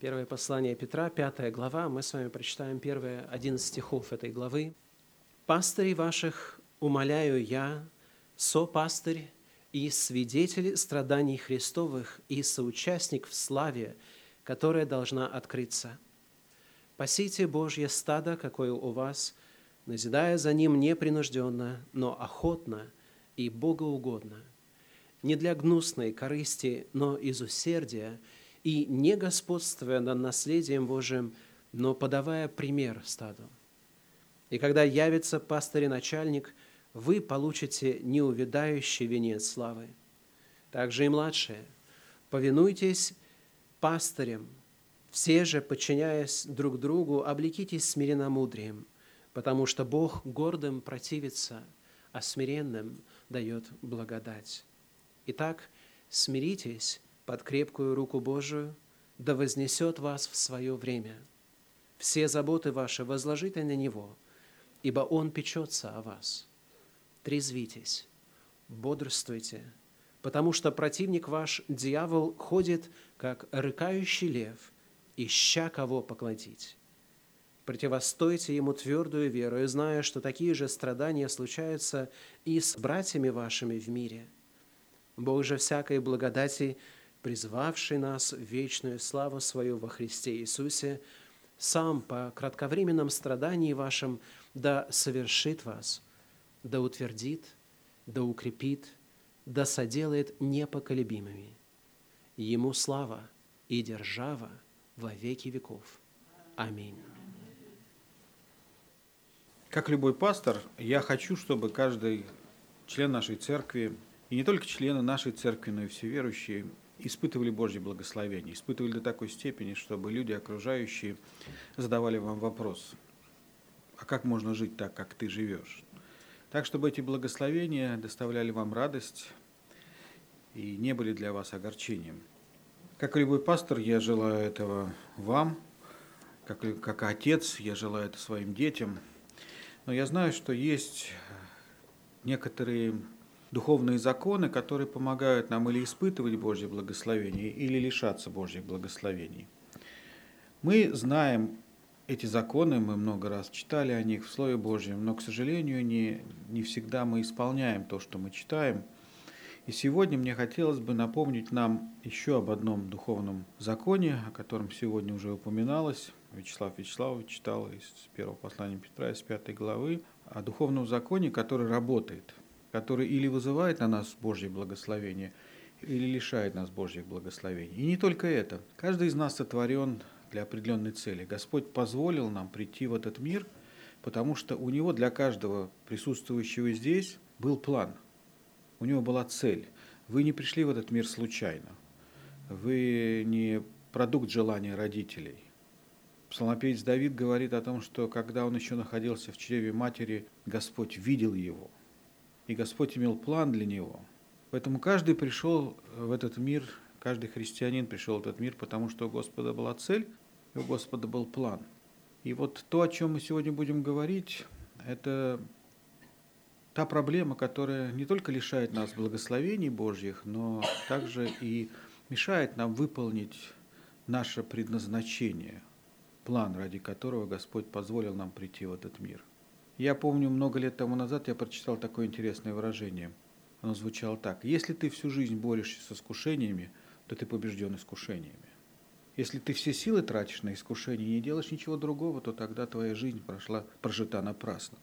Первое послание Петра, пятая глава. Мы с вами прочитаем первые 11 стихов этой главы. «Пастырей ваших умоляю я, сопастырь и свидетель страданий Христовых и соучастник в славе, которая должна открыться. Пасите Божье стадо, какое у вас, назидая за ним непринужденно, но охотно и богоугодно, не для гнусной корысти, но из усердия – и не господствуя над наследием Божиим, но подавая пример стаду. И когда явится пастырь и начальник, вы получите неувядающий венец славы. Также и младшие, повинуйтесь пастырям, все же, подчиняясь друг другу, облекитесь смиренномудрием, потому что Бог гордым противится, а смиренным дает благодать. Итак, смиритесь под крепкую руку Божию, да вознесет вас в свое время. Все заботы ваши возложите на Него, ибо Он печется о вас. Трезвитесь, бодрствуйте, потому что противник ваш, дьявол, ходит, как рыкающий лев, ища кого поглотить. Противостойте ему твердую веру, и зная, что такие же страдания случаются и с братьями вашими в мире. Бог же всякой благодати – призвавший нас в вечную славу свою во Христе Иисусе, сам по кратковременном страдании вашем да совершит вас, да утвердит, да укрепит, да соделает непоколебимыми. Ему слава и держава во веки веков. Аминь. Как любой пастор, я хочу, чтобы каждый член нашей церкви, и не только члены нашей церкви, но и все верующие, испытывали Божье благословение, испытывали до такой степени, чтобы люди окружающие задавали вам вопрос, а как можно жить так, как ты живешь? Так, чтобы эти благословения доставляли вам радость и не были для вас огорчением. Как любой пастор, я желаю этого вам, как, как отец, я желаю это своим детям. Но я знаю, что есть некоторые духовные законы, которые помогают нам или испытывать Божье благословение, или лишаться Божьих благословений. Мы знаем эти законы, мы много раз читали о них в Слове Божьем, но, к сожалению, не, не всегда мы исполняем то, что мы читаем. И сегодня мне хотелось бы напомнить нам еще об одном духовном законе, о котором сегодня уже упоминалось. Вячеслав Вячеславович читал из первого послания Петра, из пятой главы, о духовном законе, который работает – который или вызывает на нас Божье благословение, или лишает нас Божьих благословений. И не только это. Каждый из нас сотворен для определенной цели. Господь позволил нам прийти в этот мир, потому что у Него для каждого присутствующего здесь был план. У Него была цель. Вы не пришли в этот мир случайно. Вы не продукт желания родителей. Псалмопевец Давид говорит о том, что когда он еще находился в чреве матери, Господь видел его – и Господь имел план для него. Поэтому каждый пришел в этот мир, каждый христианин пришел в этот мир, потому что у Господа была цель, и у Господа был план. И вот то, о чем мы сегодня будем говорить, это та проблема, которая не только лишает нас благословений Божьих, но также и мешает нам выполнить наше предназначение, план, ради которого Господь позволил нам прийти в этот мир. Я помню, много лет тому назад я прочитал такое интересное выражение. Оно звучало так. Если ты всю жизнь борешься с искушениями, то ты побежден искушениями. Если ты все силы тратишь на искушение и не делаешь ничего другого, то тогда твоя жизнь прошла, прожита напрасно.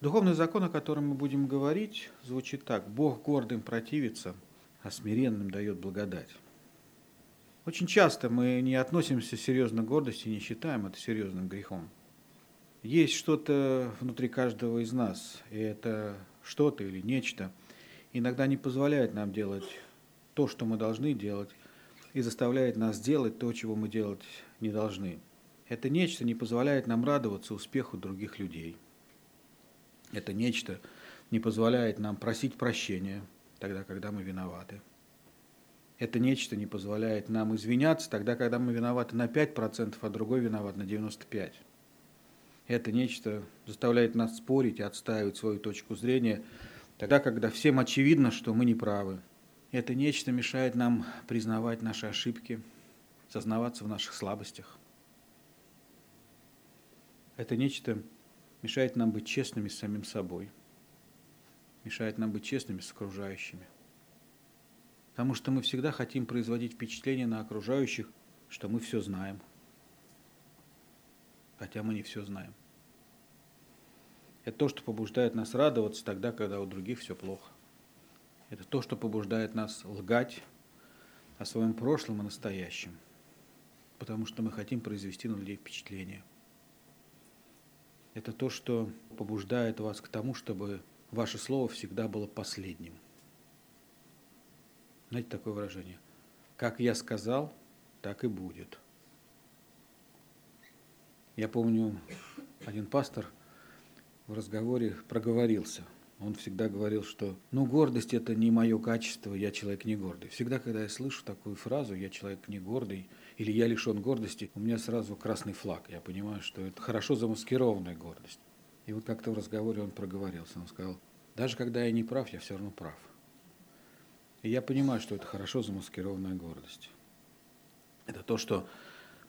Духовный закон, о котором мы будем говорить, звучит так. Бог гордым противится, а смиренным дает благодать. Очень часто мы не относимся серьезно к гордости не считаем это серьезным грехом. Есть что-то внутри каждого из нас, и это что-то или нечто иногда не позволяет нам делать то, что мы должны делать, и заставляет нас делать то, чего мы делать не должны. Это нечто не позволяет нам радоваться успеху других людей. Это нечто не позволяет нам просить прощения тогда, когда мы виноваты. Это нечто не позволяет нам извиняться тогда, когда мы виноваты на 5%, а другой виноват на 95%. Это нечто заставляет нас спорить и отстаивать свою точку зрения, тогда, когда всем очевидно, что мы не правы. Это нечто мешает нам признавать наши ошибки. сознаваться в наших слабостях. Это нечто мешает нам быть честными с самим собой, мешает нам быть честными с окружающими. Потому что мы всегда хотим производить впечатление на окружающих, что мы все знаем. Хотя мы не все знаем. Это то, что побуждает нас радоваться тогда, когда у других все плохо. Это то, что побуждает нас лгать о своем прошлом и настоящем. Потому что мы хотим произвести на людей впечатление. Это то, что побуждает вас к тому, чтобы ваше слово всегда было последним. Знаете такое выражение? Как я сказал, так и будет. Я помню, один пастор – в разговоре проговорился. Он всегда говорил, что ну гордость это не мое качество, я человек не гордый. Всегда, когда я слышу такую фразу, я человек не гордый, или я лишен гордости, у меня сразу красный флаг. Я понимаю, что это хорошо замаскированная гордость. И вот как-то в разговоре он проговорился. Он сказал, даже когда я не прав, я все равно прав. И я понимаю, что это хорошо замаскированная гордость. Это то, что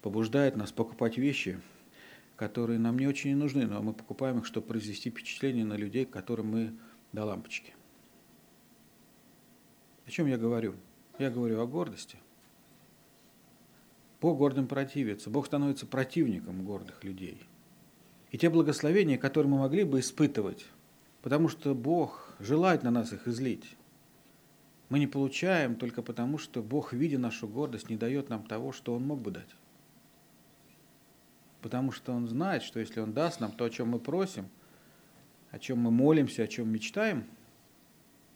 побуждает нас покупать вещи, которые нам не очень нужны, но мы покупаем их, чтобы произвести впечатление на людей, которым мы до лампочки. О чем я говорю? Я говорю о гордости. Бог гордым противится. Бог становится противником гордых людей. И те благословения, которые мы могли бы испытывать, потому что Бог желает на нас их излить, мы не получаем только потому, что Бог, видя нашу гордость, не дает нам того, что Он мог бы дать. Потому что Он знает, что если Он даст нам то, о чем мы просим, о чем мы молимся, о чем мечтаем,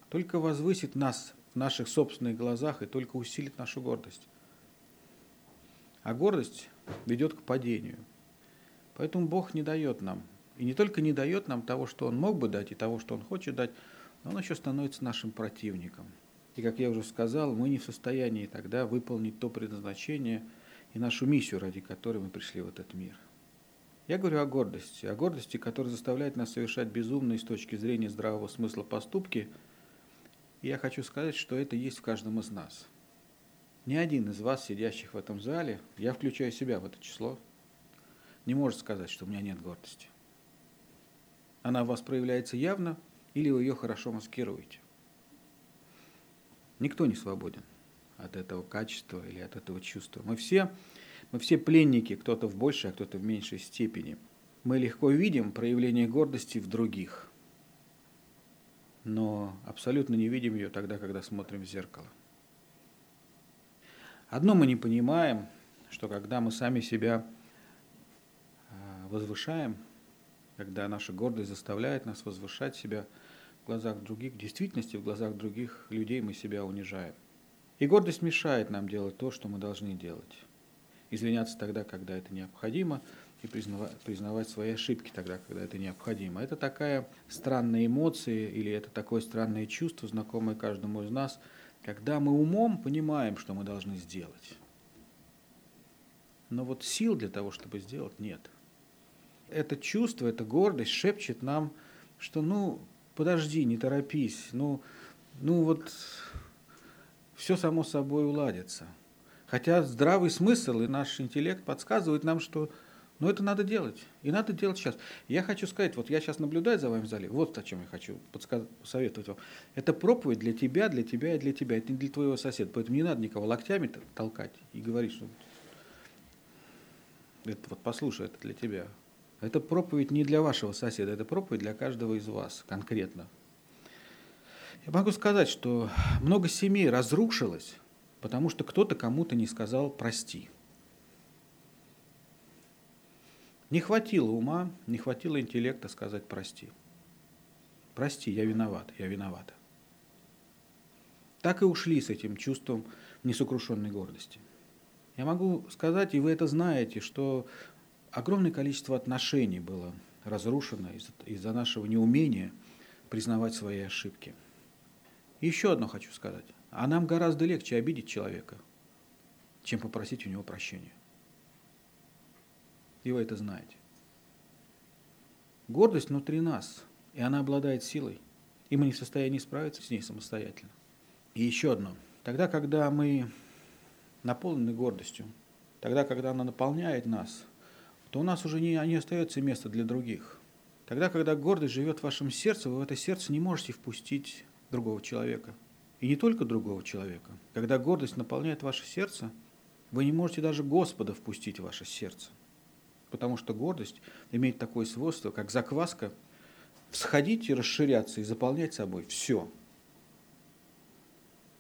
только возвысит нас в наших собственных глазах и только усилит нашу гордость. А гордость ведет к падению. Поэтому Бог не дает нам. И не только не дает нам того, что Он мог бы дать, и того, что Он хочет дать, но Он еще становится нашим противником. И, как я уже сказал, мы не в состоянии тогда выполнить то предназначение – и нашу миссию, ради которой мы пришли в этот мир. Я говорю о гордости, о гордости, которая заставляет нас совершать безумные с точки зрения здравого смысла поступки. И я хочу сказать, что это есть в каждом из нас. Ни один из вас, сидящих в этом зале, я включаю себя в это число, не может сказать, что у меня нет гордости. Она у вас проявляется явно, или вы ее хорошо маскируете. Никто не свободен от этого качества или от этого чувства. Мы все, мы все пленники, кто-то в большей, а кто-то в меньшей степени. Мы легко видим проявление гордости в других, но абсолютно не видим ее тогда, когда смотрим в зеркало. Одно мы не понимаем, что когда мы сами себя а, возвышаем, когда наша гордость заставляет нас возвышать себя в глазах других, в действительности в глазах других людей мы себя унижаем. И гордость мешает нам делать то, что мы должны делать. Извиняться тогда, когда это необходимо, и признавать, признавать свои ошибки тогда, когда это необходимо. Это такая странная эмоция или это такое странное чувство, знакомое каждому из нас, когда мы умом понимаем, что мы должны сделать. Но вот сил для того, чтобы сделать, нет. Это чувство, эта гордость шепчет нам, что ну, подожди, не торопись, ну, ну вот все само собой уладится. Хотя здравый смысл и наш интеллект подсказывают нам, что ну, это надо делать. И надо делать сейчас. Я хочу сказать, вот я сейчас наблюдаю за вами в зале, вот о чем я хочу посоветовать вам. Это проповедь для тебя, для тебя и для тебя. Это не для твоего соседа. Поэтому не надо никого локтями толкать и говорить, что это вот послушай, это для тебя. Это проповедь не для вашего соседа, это проповедь для каждого из вас конкретно. Я могу сказать, что много семей разрушилось, потому что кто-то кому-то не сказал «прости». Не хватило ума, не хватило интеллекта сказать «прости». «Прости, я виноват, я виновата». Так и ушли с этим чувством несокрушенной гордости. Я могу сказать, и вы это знаете, что огромное количество отношений было разрушено из-за нашего неумения признавать свои ошибки – еще одно хочу сказать. А нам гораздо легче обидеть человека, чем попросить у него прощения. И вы это знаете. Гордость внутри нас, и она обладает силой, и мы не в состоянии справиться с ней самостоятельно. И еще одно. Тогда, когда мы наполнены гордостью, тогда, когда она наполняет нас, то у нас уже не, не остается места для других. Тогда, когда гордость живет в вашем сердце, вы в это сердце не можете впустить другого человека. И не только другого человека. Когда гордость наполняет ваше сердце, вы не можете даже Господа впустить в ваше сердце. Потому что гордость имеет такое свойство, как закваска, всходить и расширяться и заполнять собой все.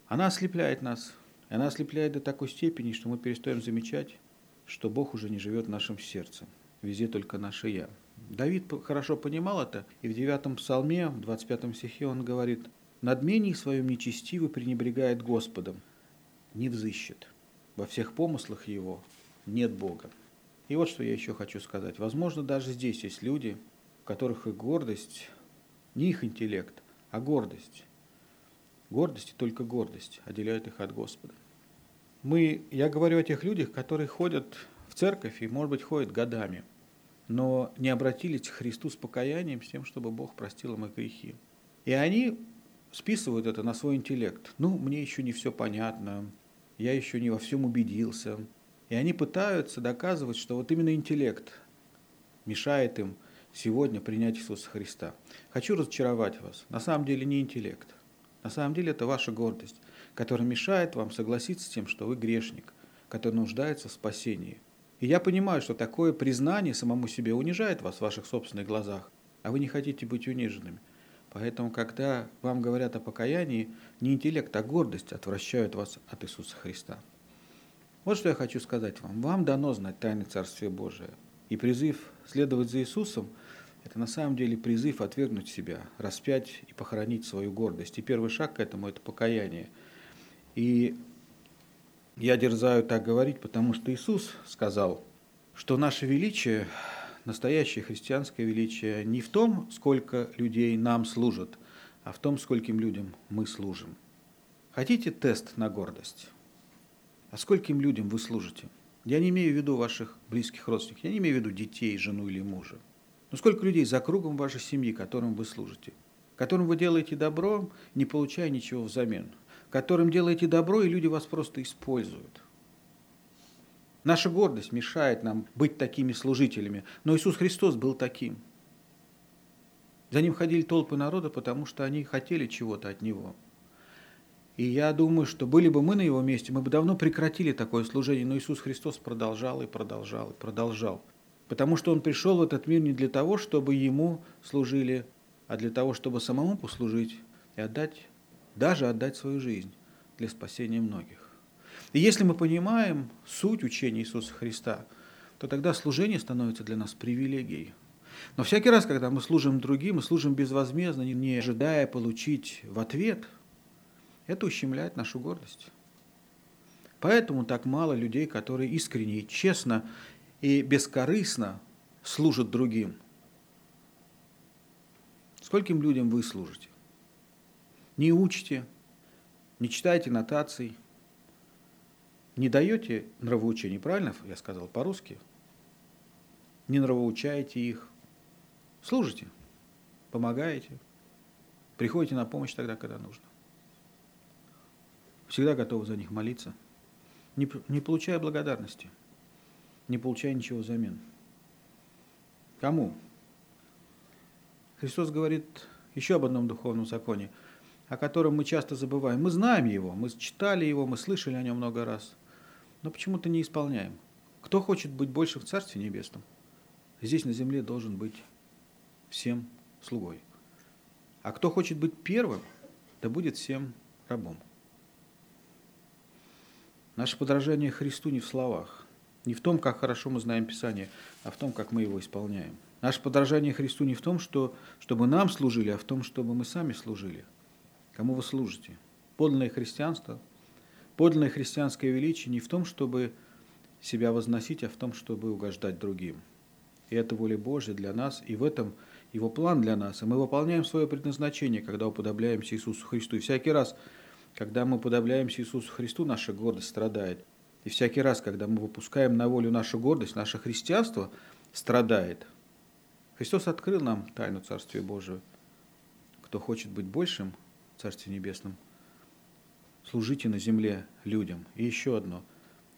Она ослепляет нас. И она ослепляет до такой степени, что мы перестаем замечать, что Бог уже не живет в нашем сердце. Везде только наше «я». Давид хорошо понимал это, и в 9 псалме, в 25 стихе он говорит, «Над мнений своем нечестивый пренебрегает Господом, не взыщет. Во всех помыслах его нет Бога». И вот что я еще хочу сказать. Возможно, даже здесь есть люди, у которых и гордость, не их интеллект, а гордость. Гордость и только гордость отделяют их от Господа. Мы, я говорю о тех людях, которые ходят в церковь и, может быть, ходят годами – но не обратились к Христу с покаянием, с тем, чтобы Бог простил им их грехи. И они списывают это на свой интеллект. Ну, мне еще не все понятно, я еще не во всем убедился. И они пытаются доказывать, что вот именно интеллект мешает им сегодня принять Иисуса Христа. Хочу разочаровать вас. На самом деле не интеллект. На самом деле это ваша гордость, которая мешает вам согласиться с тем, что вы грешник, который нуждается в спасении. И я понимаю, что такое признание самому себе унижает вас в ваших собственных глазах, а вы не хотите быть униженными. Поэтому, когда вам говорят о покаянии, не интеллект, а гордость отвращают вас от Иисуса Христа. Вот что я хочу сказать вам. Вам дано знать тайны Царствия Божия. И призыв следовать за Иисусом – это на самом деле призыв отвергнуть себя, распять и похоронить свою гордость. И первый шаг к этому – это покаяние. И я дерзаю так говорить, потому что Иисус сказал, что наше величие, настоящее христианское величие, не в том, сколько людей нам служат, а в том, скольким людям мы служим. Хотите тест на гордость? А скольким людям вы служите? Я не имею в виду ваших близких родственников, я не имею в виду детей, жену или мужа. Но сколько людей за кругом вашей семьи, которым вы служите, которым вы делаете добро, не получая ничего взамен – которым делаете добро, и люди вас просто используют. Наша гордость мешает нам быть такими служителями, но Иисус Христос был таким. За ним ходили толпы народа, потому что они хотели чего-то от него. И я думаю, что были бы мы на его месте, мы бы давно прекратили такое служение, но Иисус Христос продолжал и продолжал и продолжал. Потому что Он пришел в этот мир не для того, чтобы Ему служили, а для того, чтобы самому послужить и отдать даже отдать свою жизнь для спасения многих. И если мы понимаем суть учения Иисуса Христа, то тогда служение становится для нас привилегией. Но всякий раз, когда мы служим другим, мы служим безвозмездно, не ожидая получить в ответ, это ущемляет нашу гордость. Поэтому так мало людей, которые искренне, честно и бескорыстно служат другим. Скольким людям вы служите? не учите, не читаете нотаций, не даете нравоучений, правильно я сказал по-русски? Не нравоучаете их, служите, помогаете, приходите на помощь тогда, когда нужно. Всегда готовы за них молиться, не, не получая благодарности, не получая ничего взамен. Кому? Христос говорит еще об одном духовном законе – о котором мы часто забываем. Мы знаем его, мы читали его, мы слышали о нем много раз, но почему-то не исполняем. Кто хочет быть больше в Царстве Небесном, здесь на земле должен быть всем слугой. А кто хочет быть первым, да будет всем рабом. Наше подражание Христу не в словах, не в том, как хорошо мы знаем Писание, а в том, как мы его исполняем. Наше подражание Христу не в том, что, чтобы нам служили, а в том, чтобы мы сами служили – Кому вы служите? Подлинное христианство, подлинное христианское величие не в том, чтобы себя возносить, а в том, чтобы угождать другим. И это воля Божья для нас, и в этом его план для нас. И мы выполняем свое предназначение, когда уподобляемся Иисусу Христу. И всякий раз, когда мы уподобляемся Иисусу Христу, наша гордость страдает. И всякий раз, когда мы выпускаем на волю нашу гордость, наше христианство страдает. Христос открыл нам тайну Царствия Божия. Кто хочет быть большим, Царстве Небесном. Служите на земле людям. И еще одно.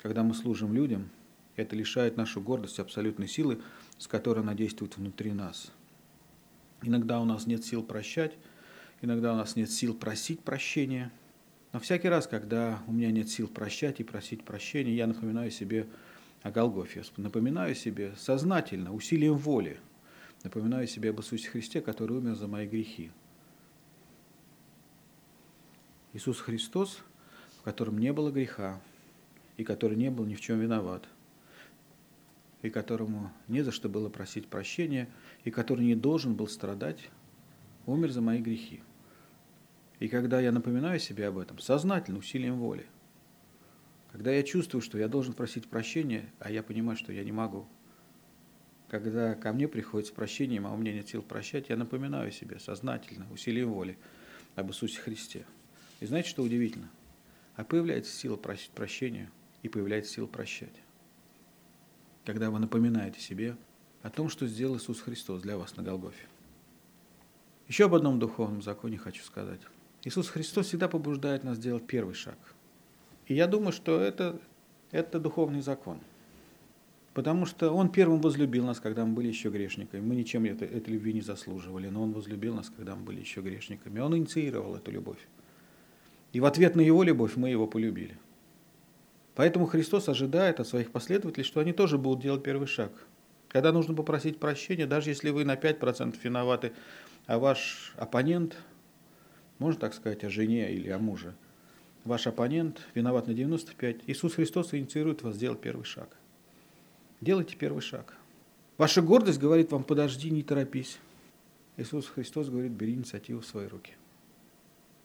Когда мы служим людям, Это лишает нашу гордость абсолютной силы, с которой она действует внутри нас. Иногда у нас нет сил прощать, иногда у нас нет сил просить прощения. Но всякий раз, когда у меня нет сил прощать и просить прощения, я напоминаю себе о Голгофе. Напоминаю себе сознательно, усилием воли. Напоминаю себе об Иисусе Христе, который умер за мои грехи. Иисус Христос, в котором не было греха, и который не был ни в чем виноват, и которому не за что было просить прощения, и который не должен был страдать, умер за мои грехи. И когда я напоминаю себе об этом, сознательно, усилием воли, когда я чувствую, что я должен просить прощения, а я понимаю, что я не могу, когда ко мне приходит с прощением, а у меня нет сил прощать, я напоминаю себе сознательно, усилием воли об Иисусе Христе. И знаете, что удивительно? А появляется сила просить прощения и появляется сила прощать. Когда вы напоминаете себе о том, что сделал Иисус Христос для вас на Голгофе. Еще об одном духовном законе хочу сказать. Иисус Христос всегда побуждает нас делать первый шаг. И я думаю, что это, это духовный закон. Потому что Он первым возлюбил нас, когда мы были еще грешниками. Мы ничем это, этой любви не заслуживали, но Он возлюбил нас, когда мы были еще грешниками. Он инициировал эту любовь. И в ответ на Его любовь мы Его полюбили. Поэтому Христос ожидает от своих последователей, что они тоже будут делать первый шаг. Когда нужно попросить прощения, даже если вы на 5% виноваты, а ваш оппонент можно так сказать о жене или о муже, ваш оппонент виноват на 95, Иисус Христос инициирует вас сделать первый шаг. Делайте первый шаг. Ваша гордость говорит вам, подожди, не торопись. Иисус Христос говорит, бери инициативу в свои руки.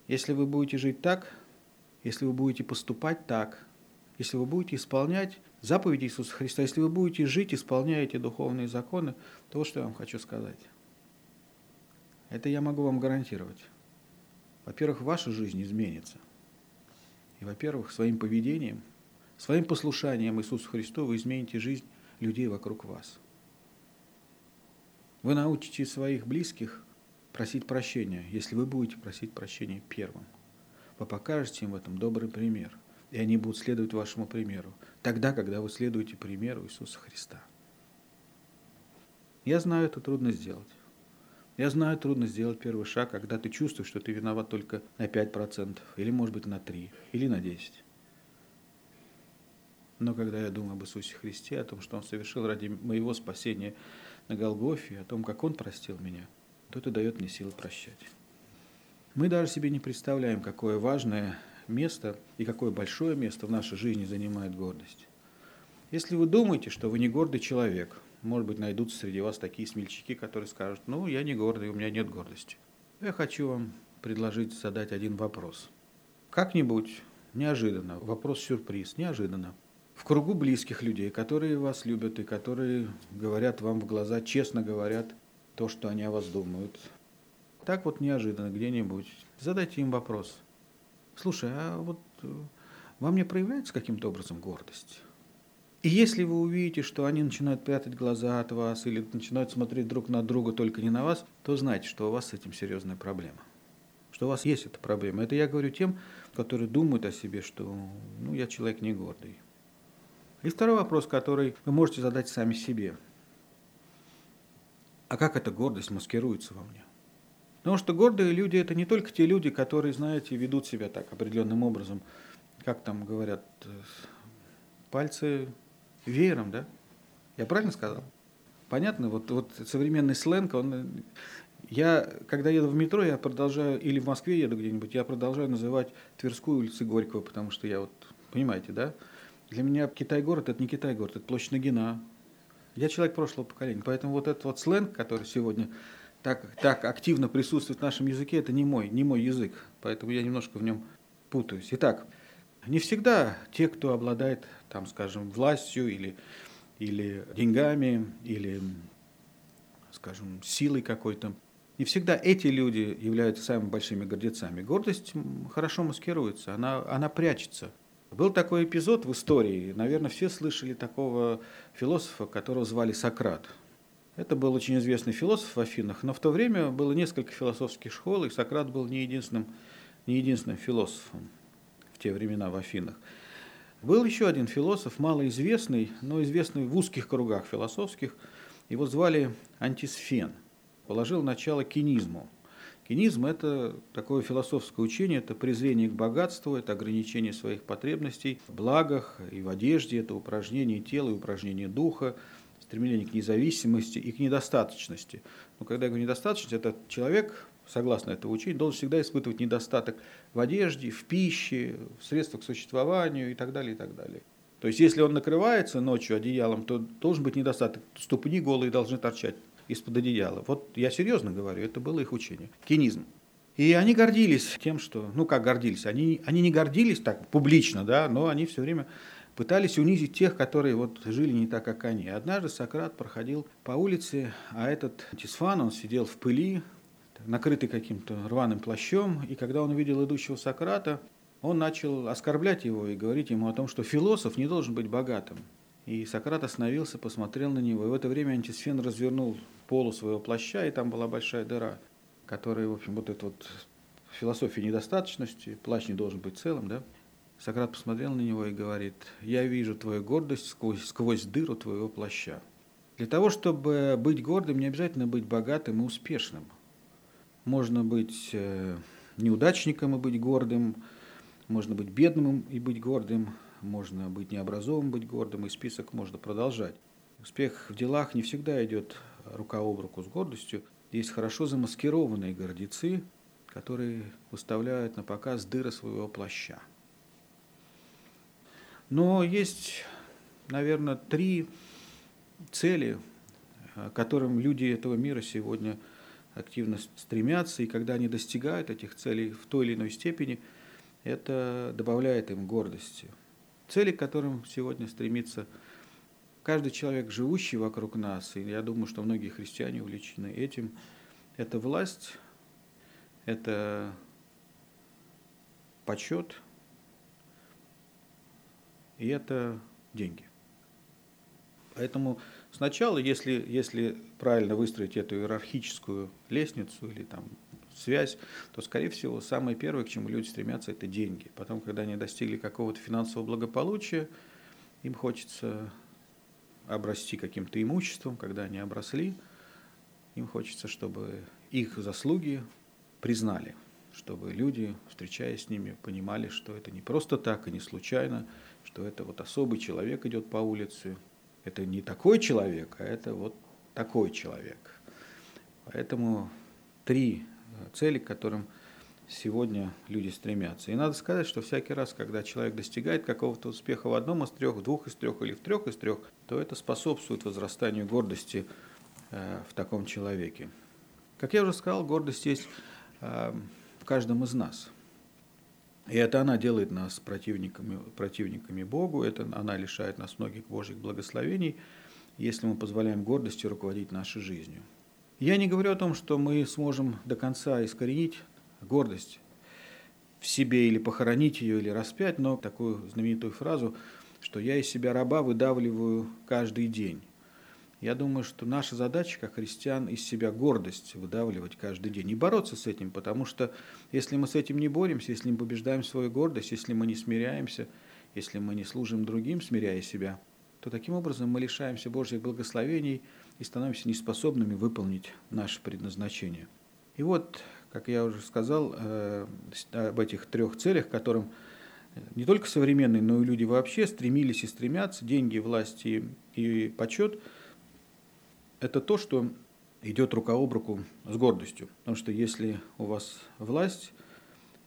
Если вы будете жить так, если вы будете поступать так, если вы будете исполнять заповеди Иисуса Христа, если вы будете жить, исполняя эти духовные законы, то вот что я вам хочу сказать. Это я могу вам гарантировать. Во-первых, ваша жизнь изменится. И, во-первых, своим поведением, своим послушанием Иисусу Христу вы измените жизнь людей вокруг вас. Вы научите своих близких просить прощения, если вы будете просить прощения первым. Вы покажете им в этом добрый пример, и они будут следовать вашему примеру, тогда, когда вы следуете примеру Иисуса Христа. Я знаю, это трудно сделать. Я знаю, трудно сделать первый шаг, когда ты чувствуешь, что ты виноват только на 5%, или, может быть, на 3%, или на 10%. Но когда я думаю об Иисусе Христе, о том, что Он совершил ради моего спасения на Голгофе, о том, как Он простил меня, то это дает мне силы прощать. Мы даже себе не представляем, какое важное место и какое большое место в нашей жизни занимает гордость. Если вы думаете, что вы не гордый человек – может быть, найдутся среди вас такие смельчаки, которые скажут, ну, я не гордый, у меня нет гордости. Я хочу вам предложить задать один вопрос. Как-нибудь, неожиданно, вопрос-сюрприз, неожиданно, в кругу близких людей, которые вас любят и которые говорят вам в глаза, честно говорят то, что они о вас думают. Так вот неожиданно где-нибудь задайте им вопрос. Слушай, а вот э, во мне проявляется каким-то образом гордость? И если вы увидите, что они начинают прятать глаза от вас или начинают смотреть друг на друга, только не на вас, то знайте, что у вас с этим серьезная проблема. Что у вас есть эта проблема. Это я говорю тем, которые думают о себе, что ну, я человек не гордый. И второй вопрос, который вы можете задать сами себе. А как эта гордость маскируется во мне? Потому что гордые люди – это не только те люди, которые, знаете, ведут себя так определенным образом, как там говорят, э, пальцы Веером, да? Я правильно сказал? Понятно? Вот, вот современный сленг, он... Я, когда еду в метро, я продолжаю, или в Москве еду где-нибудь, я продолжаю называть Тверскую улицу Горького, потому что я вот, понимаете, да? Для меня Китай-город – это не Китай-город, это площадь Нагина. Я человек прошлого поколения, поэтому вот этот вот сленг, который сегодня так, так активно присутствует в нашем языке, это не мой, не мой язык, поэтому я немножко в нем путаюсь. Итак, не всегда те, кто обладает там, скажем, властью или, или деньгами, или, скажем, силой какой-то. Не всегда эти люди являются самыми большими гордецами. Гордость хорошо маскируется, она, она прячется. Был такой эпизод в истории, наверное, все слышали такого философа, которого звали Сократ. Это был очень известный философ в Афинах, но в то время было несколько философских школ, и Сократ был не единственным, не единственным философом в те времена в Афинах. Был еще один философ, малоизвестный, но известный в узких кругах философских. Его звали Антисфен. Положил начало кинизму. Кинизм – это такое философское учение, это презрение к богатству, это ограничение своих потребностей в благах и в одежде, это упражнение тела и упражнение духа, стремление к независимости и к недостаточности. Но когда я говорю недостаточность, это человек, согласно этому учению, должен всегда испытывать недостаток в одежде, в пище, в средствах к существованию и так далее, и так далее. То есть, если он накрывается ночью одеялом, то должен быть недостаток. Ступни голые должны торчать из-под одеяла. Вот я серьезно говорю, это было их учение. Кинизм. И они гордились тем, что, ну как гордились, они, они не гордились так публично, да, но они все время пытались унизить тех, которые вот жили не так, как они. Однажды Сократ проходил по улице, а этот Тисфан, он сидел в пыли, накрытый каким-то рваным плащом, и когда он увидел идущего Сократа, он начал оскорблять его и говорить ему о том, что философ не должен быть богатым. И Сократ остановился, посмотрел на него, и в это время антисфен развернул полу своего плаща, и там была большая дыра, которая, в общем, вот эта вот философия недостаточности, плащ не должен быть целым, да? Сократ посмотрел на него и говорит, я вижу твою гордость сквозь, сквозь дыру твоего плаща. Для того, чтобы быть гордым, не обязательно быть богатым и успешным. Можно быть э, неудачником и быть гордым, можно быть бедным и быть гордым, можно быть необразованным, быть гордым, и список можно продолжать. Успех в делах не всегда идет рука об руку с гордостью. Есть хорошо замаскированные гордецы, которые выставляют на показ дыры своего плаща. Но есть, наверное, три цели, к которым люди этого мира сегодня активно стремятся, и когда они достигают этих целей в той или иной степени, это добавляет им гордости – цели, к которым сегодня стремится каждый человек, живущий вокруг нас, и я думаю, что многие христиане увлечены этим, это власть, это почет, и это деньги. Поэтому сначала, если, если правильно выстроить эту иерархическую лестницу или там связь, то, скорее всего, самое первое, к чему люди стремятся, это деньги. Потом, когда они достигли какого-то финансового благополучия, им хочется обрасти каким-то имуществом, когда они обросли, им хочется, чтобы их заслуги признали, чтобы люди, встречаясь с ними, понимали, что это не просто так и не случайно, что это вот особый человек идет по улице, это не такой человек, а это вот такой человек. Поэтому три цели, к которым сегодня люди стремятся. И надо сказать, что всякий раз, когда человек достигает какого-то успеха в одном из трех, в двух из трех или в трех из трех, то это способствует возрастанию гордости э, в таком человеке. Как я уже сказал, гордость есть э, в каждом из нас. И это она делает нас противниками, противниками Богу, это она лишает нас многих Божьих благословений, если мы позволяем гордости руководить нашей жизнью. Я не говорю о том, что мы сможем до конца искоренить гордость в себе или похоронить ее, или распять, но такую знаменитую фразу, что я из себя раба выдавливаю каждый день. Я думаю, что наша задача, как христиан, из себя гордость выдавливать каждый день и бороться с этим, потому что если мы с этим не боремся, если мы побеждаем свою гордость, если мы не смиряемся, если мы не служим другим, смиряя себя, то таким образом мы лишаемся Божьих благословений – и становимся неспособными выполнить наше предназначение. И вот, как я уже сказал, э, об этих трех целях, которым не только современные, но и люди вообще стремились и стремятся, деньги, власть и, и почет, это то, что идет рука об руку с гордостью. Потому что если у вас власть,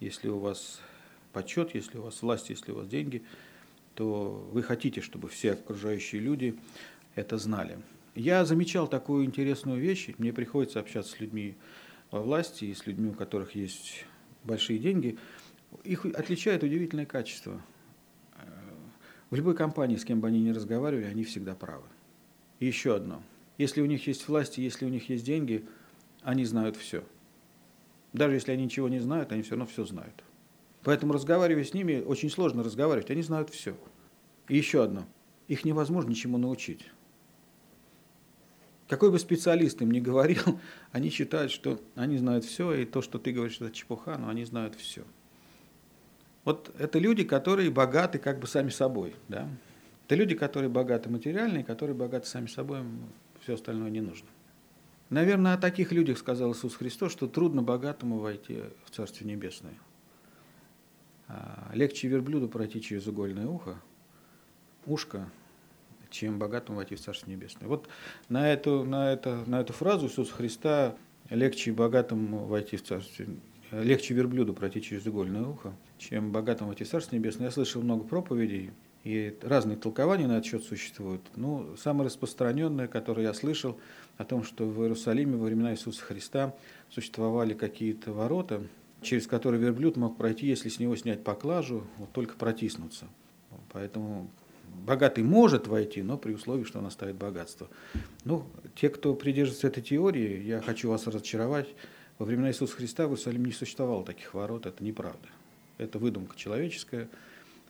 если у вас почет, если у вас власть, если у вас деньги, то вы хотите, чтобы все окружающие люди это знали. Я замечал такую интересную вещь. Мне приходится общаться с людьми во власти и с людьми, у которых есть большие деньги. Их отличает удивительное качество. В любой компании, с кем бы они ни разговаривали, они всегда правы. И еще одно. Если у них есть власть, если у них есть деньги, они знают все. Даже если они ничего не знают, они все равно все знают. Поэтому разговаривая с ними, очень сложно разговаривать. Они знают все. И еще одно. Их невозможно ничему научить. Какой бы специалист им ни говорил, они считают, что они знают все, и то, что ты говоришь, это чепуха, но они знают все. Вот это люди, которые богаты как бы сами собой. Да? Это люди, которые богаты материально, и которые богаты сами собой, все остальное не нужно. Наверное, о таких людях сказал Иисус Христос, что трудно богатому войти в Царствие Небесное. А, легче верблюду пройти через угольное ухо, ушко, чем богатому войти в Царство Небесное. Вот на эту, на, это, на эту фразу Иисуса Христа легче богатому войти в Царствие легче верблюду пройти через игольное ухо, чем богатому войти в Царство Небесное. Я слышал много проповедей, и разные толкования на этот счет существуют. Ну, самое распространенное, которое я слышал, о том, что в Иерусалиме во времена Иисуса Христа существовали какие-то ворота, через которые верблюд мог пройти, если с него снять поклажу, вот только протиснуться. Поэтому богатый может войти, но при условии, что он оставит богатство. Ну, те, кто придерживается этой теории, я хочу вас разочаровать, во времена Иисуса Христа в Иерусалиме не существовало таких ворот, это неправда. Это выдумка человеческая,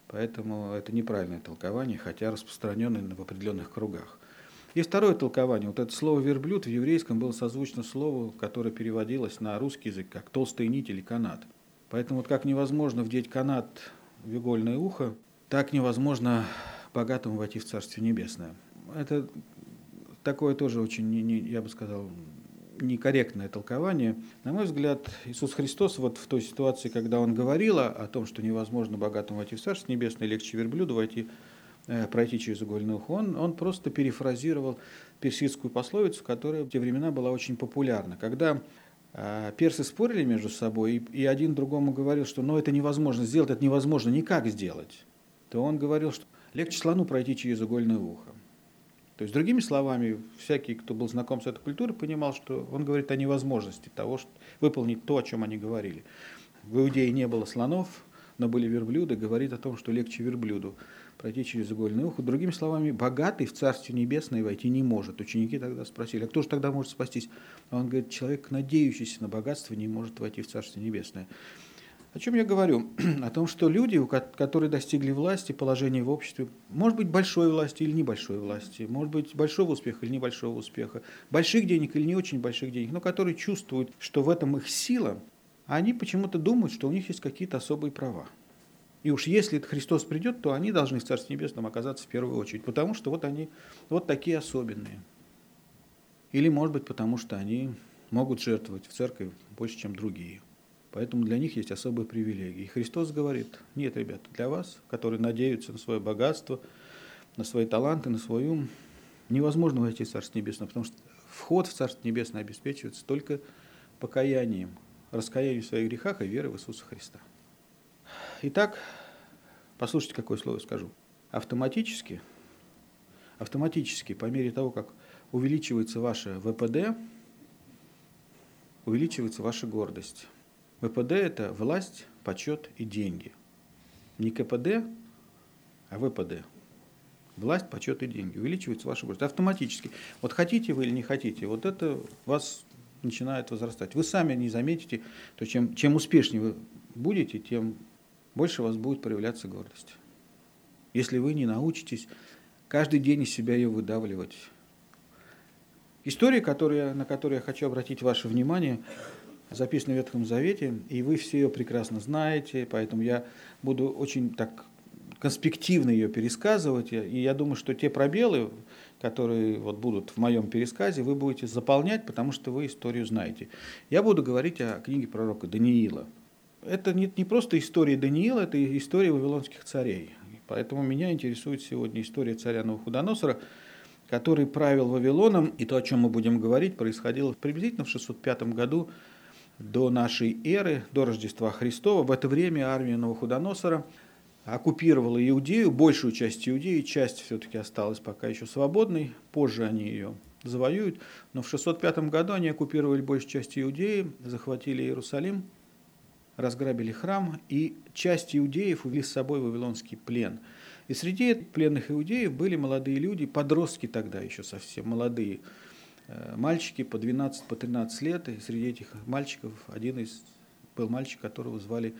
поэтому это неправильное толкование, хотя распространенное в определенных кругах. Есть второе толкование. Вот это слово «верблюд» в еврейском было созвучно слову, которое переводилось на русский язык как «толстая нить» или «канат». Поэтому вот как невозможно вдеть канат в игольное ухо, так невозможно богатому войти в Царствие Небесное. Это такое тоже очень, я бы сказал, некорректное толкование. На мой взгляд, Иисус Христос вот в той ситуации, когда Он говорил о том, что невозможно богатому войти в Царство Небесное, легче верблюду войти, э, пройти через угольный ухо, он, он просто перефразировал персидскую пословицу, которая в те времена была очень популярна. Когда э, персы спорили между собой, и, и один другому говорил, что ну, это невозможно сделать, это невозможно никак сделать, то он говорил, что легче слону пройти через угольное ухо. То есть, другими словами, всякий, кто был знаком с этой культурой, понимал, что он говорит о невозможности того, что выполнить то, о чем они говорили. В Иудее не было слонов, но были верблюды, говорит о том, что легче верблюду пройти через игольное ухо. Другими словами, богатый в Царствие Небесное войти не может. Ученики тогда спросили, а кто же тогда может спастись? Он говорит, человек, надеющийся на богатство, не может войти в Царствие Небесное. О чем я говорю? О том, что люди, которые достигли власти, положения в обществе, может быть, большой власти или небольшой власти, может быть, большого успеха или небольшого успеха, больших денег или не очень больших денег, но которые чувствуют, что в этом их сила, они почему-то думают, что у них есть какие-то особые права. И уж если Христос придет, то они должны в Царстве Небесном оказаться в первую очередь, потому что вот они вот такие особенные. Или, может быть, потому что они могут жертвовать в церковь больше, чем другие. Поэтому для них есть особые привилегии. И Христос говорит, нет, ребята, для вас, которые надеются на свое богатство, на свои таланты, на свой ум, невозможно войти в Царство Небесное, потому что вход в Царство Небесное обеспечивается только покаянием, раскаянием в своих грехах и верой в Иисуса Христа. Итак, послушайте, какое слово скажу. Автоматически, автоматически, по мере того, как увеличивается ваше ВПД, увеличивается ваша гордость. ВПД – это власть, почет и деньги. Не КПД, а ВПД. Власть, почет и деньги. Увеличивается ваша гордость автоматически. Вот хотите вы или не хотите, вот это вас начинает возрастать. Вы сами не заметите, то чем, чем успешнее вы будете, тем больше у вас будет проявляться гордость. Если вы не научитесь каждый день из себя ее выдавливать. История, которая, на которую я хочу обратить ваше внимание, записана в Ветхом Завете, и вы все ее прекрасно знаете, поэтому я буду очень так конспективно ее пересказывать, и я думаю, что те пробелы, которые вот будут в моем пересказе, вы будете заполнять, потому что вы историю знаете. Я буду говорить о книге пророка Даниила. Это не, не просто история Даниила, это история вавилонских царей. Поэтому меня интересует сегодня история царя Навуходоносора, который правил Вавилоном, и то, о чем мы будем говорить, происходило приблизительно в 605 году до нашей эры, до Рождества Христова. В это время армия Новохудоносора оккупировала Иудею, большую часть Иудеи, часть все-таки осталась пока еще свободной, позже они ее завоюют, но в 605 году они оккупировали большую часть Иудеи, захватили Иерусалим, разграбили храм, и часть иудеев увели с собой вавилонский плен. И среди пленных иудеев были молодые люди, подростки тогда еще совсем молодые, мальчики по 12, по 13 лет, и среди этих мальчиков один из был мальчик, которого звали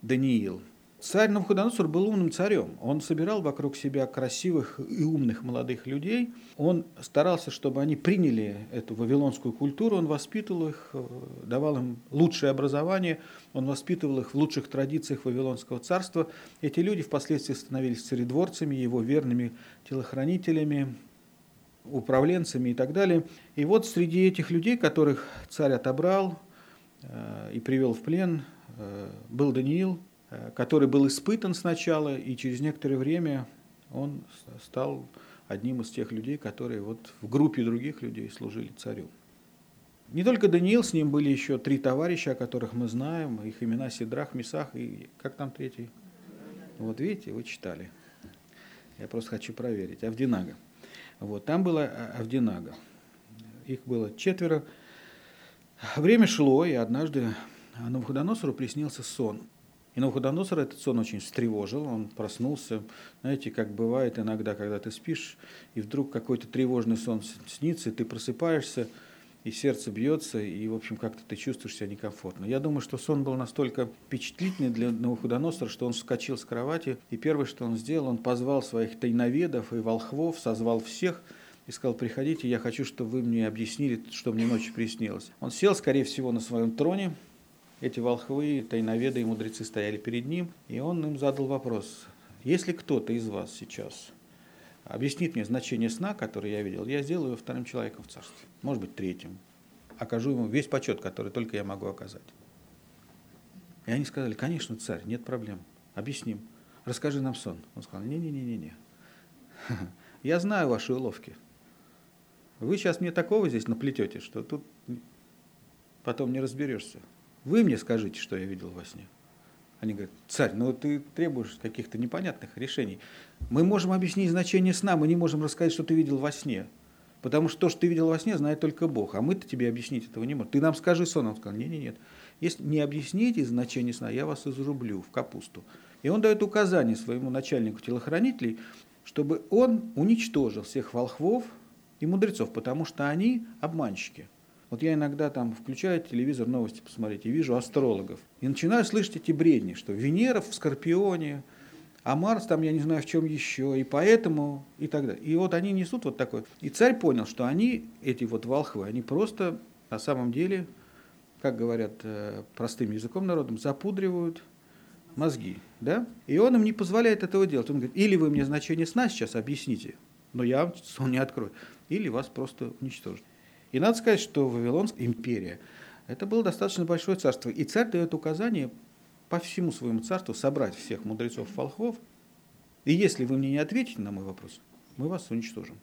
Даниил. Царь Навуходоносор был умным царем. Он собирал вокруг себя красивых и умных молодых людей. Он старался, чтобы они приняли эту вавилонскую культуру. Он воспитывал их, э, давал им лучшее образование. Он воспитывал их в лучших традициях Вавилонского царства. Эти люди впоследствии становились царедворцами, его верными телохранителями, управленцами и так далее. И вот среди этих людей, которых царь отобрал э, и привел в плен, э, был Даниил, Э, который был испытан сначала, и через некоторое время он стал одним из тех людей, которые вот в группе других людей служили царю. Не только Даниил, с ним были еще три товарища, о которых мы знаем, их имена Сидрах, Месах и как там третий? Вот видите, вы читали. Я просто хочу проверить. Авдинага. Вот, там была Авдинага. Их было четверо. Время шло, и однажды Навуходоносору приснился сон. И Навуходоносор этот сон очень встревожил, он проснулся. Знаете, как бывает иногда, когда ты спишь, и вдруг какой-то тревожный сон снится, и ты просыпаешься, и сердце бьется, и, в общем, как-то ты чувствуешь себя некомфортно. Я думаю, что сон был настолько впечатлительный для Навуходоносора, что он вскочил с кровати, и первое, что он сделал, он позвал своих тайноведов и волхвов, созвал всех, и сказал, приходите, я хочу, чтобы вы мне объяснили, что мне ночью приснилось. Он сел, скорее всего, на своем троне, эти волхвы, тайноведы и мудрецы стояли перед ним, и он им задал вопрос. Если кто-то из вас сейчас объяснит мне значение сна, который я видел, я сделаю его вторым человеком в царстве, может быть, третьим. Окажу ему весь почет, который только я могу оказать. И они сказали, конечно, царь, нет проблем, объясним. Расскажи нам сон. Он сказал, не-не-не-не-не. Я знаю ваши уловки. Вы сейчас мне такого здесь наплетете, что тут потом не разберешься. Вы мне скажите, что я видел во сне. Они говорят, царь, ну ты требуешь каких-то непонятных решений. Мы можем объяснить значение сна, мы не можем рассказать, что ты видел во сне. Потому что то, что ты видел во сне, знает только Бог. А мы-то тебе объяснить этого не можем. Ты нам скажи сон. Он сказал, нет, нет, нет. Если не объясните значение сна, я вас изрублю в капусту. И он дает указание своему начальнику телохранителей, чтобы он уничтожил всех волхвов и мудрецов, потому что они обманщики. Вот я иногда там включаю телевизор, новости посмотреть, и вижу астрологов. И начинаю слышать эти бредни, что Венера в Скорпионе, а Марс там, я не знаю, в чем еще, и поэтому, и так далее. И вот они несут вот такое. И царь понял, что они, эти вот волхвы, они просто на самом деле, как говорят э, простым языком народом, запудривают мозги. Да? И он им не позволяет этого делать. Он говорит, или вы мне значение сна сейчас объясните, но я вам сон не открою, или вас просто уничтожат. И надо сказать, что Вавилонская империя – это было достаточно большое царство. И царь дает указание по всему своему царству собрать всех мудрецов волхвов. И если вы мне не ответите на мой вопрос, мы вас уничтожим.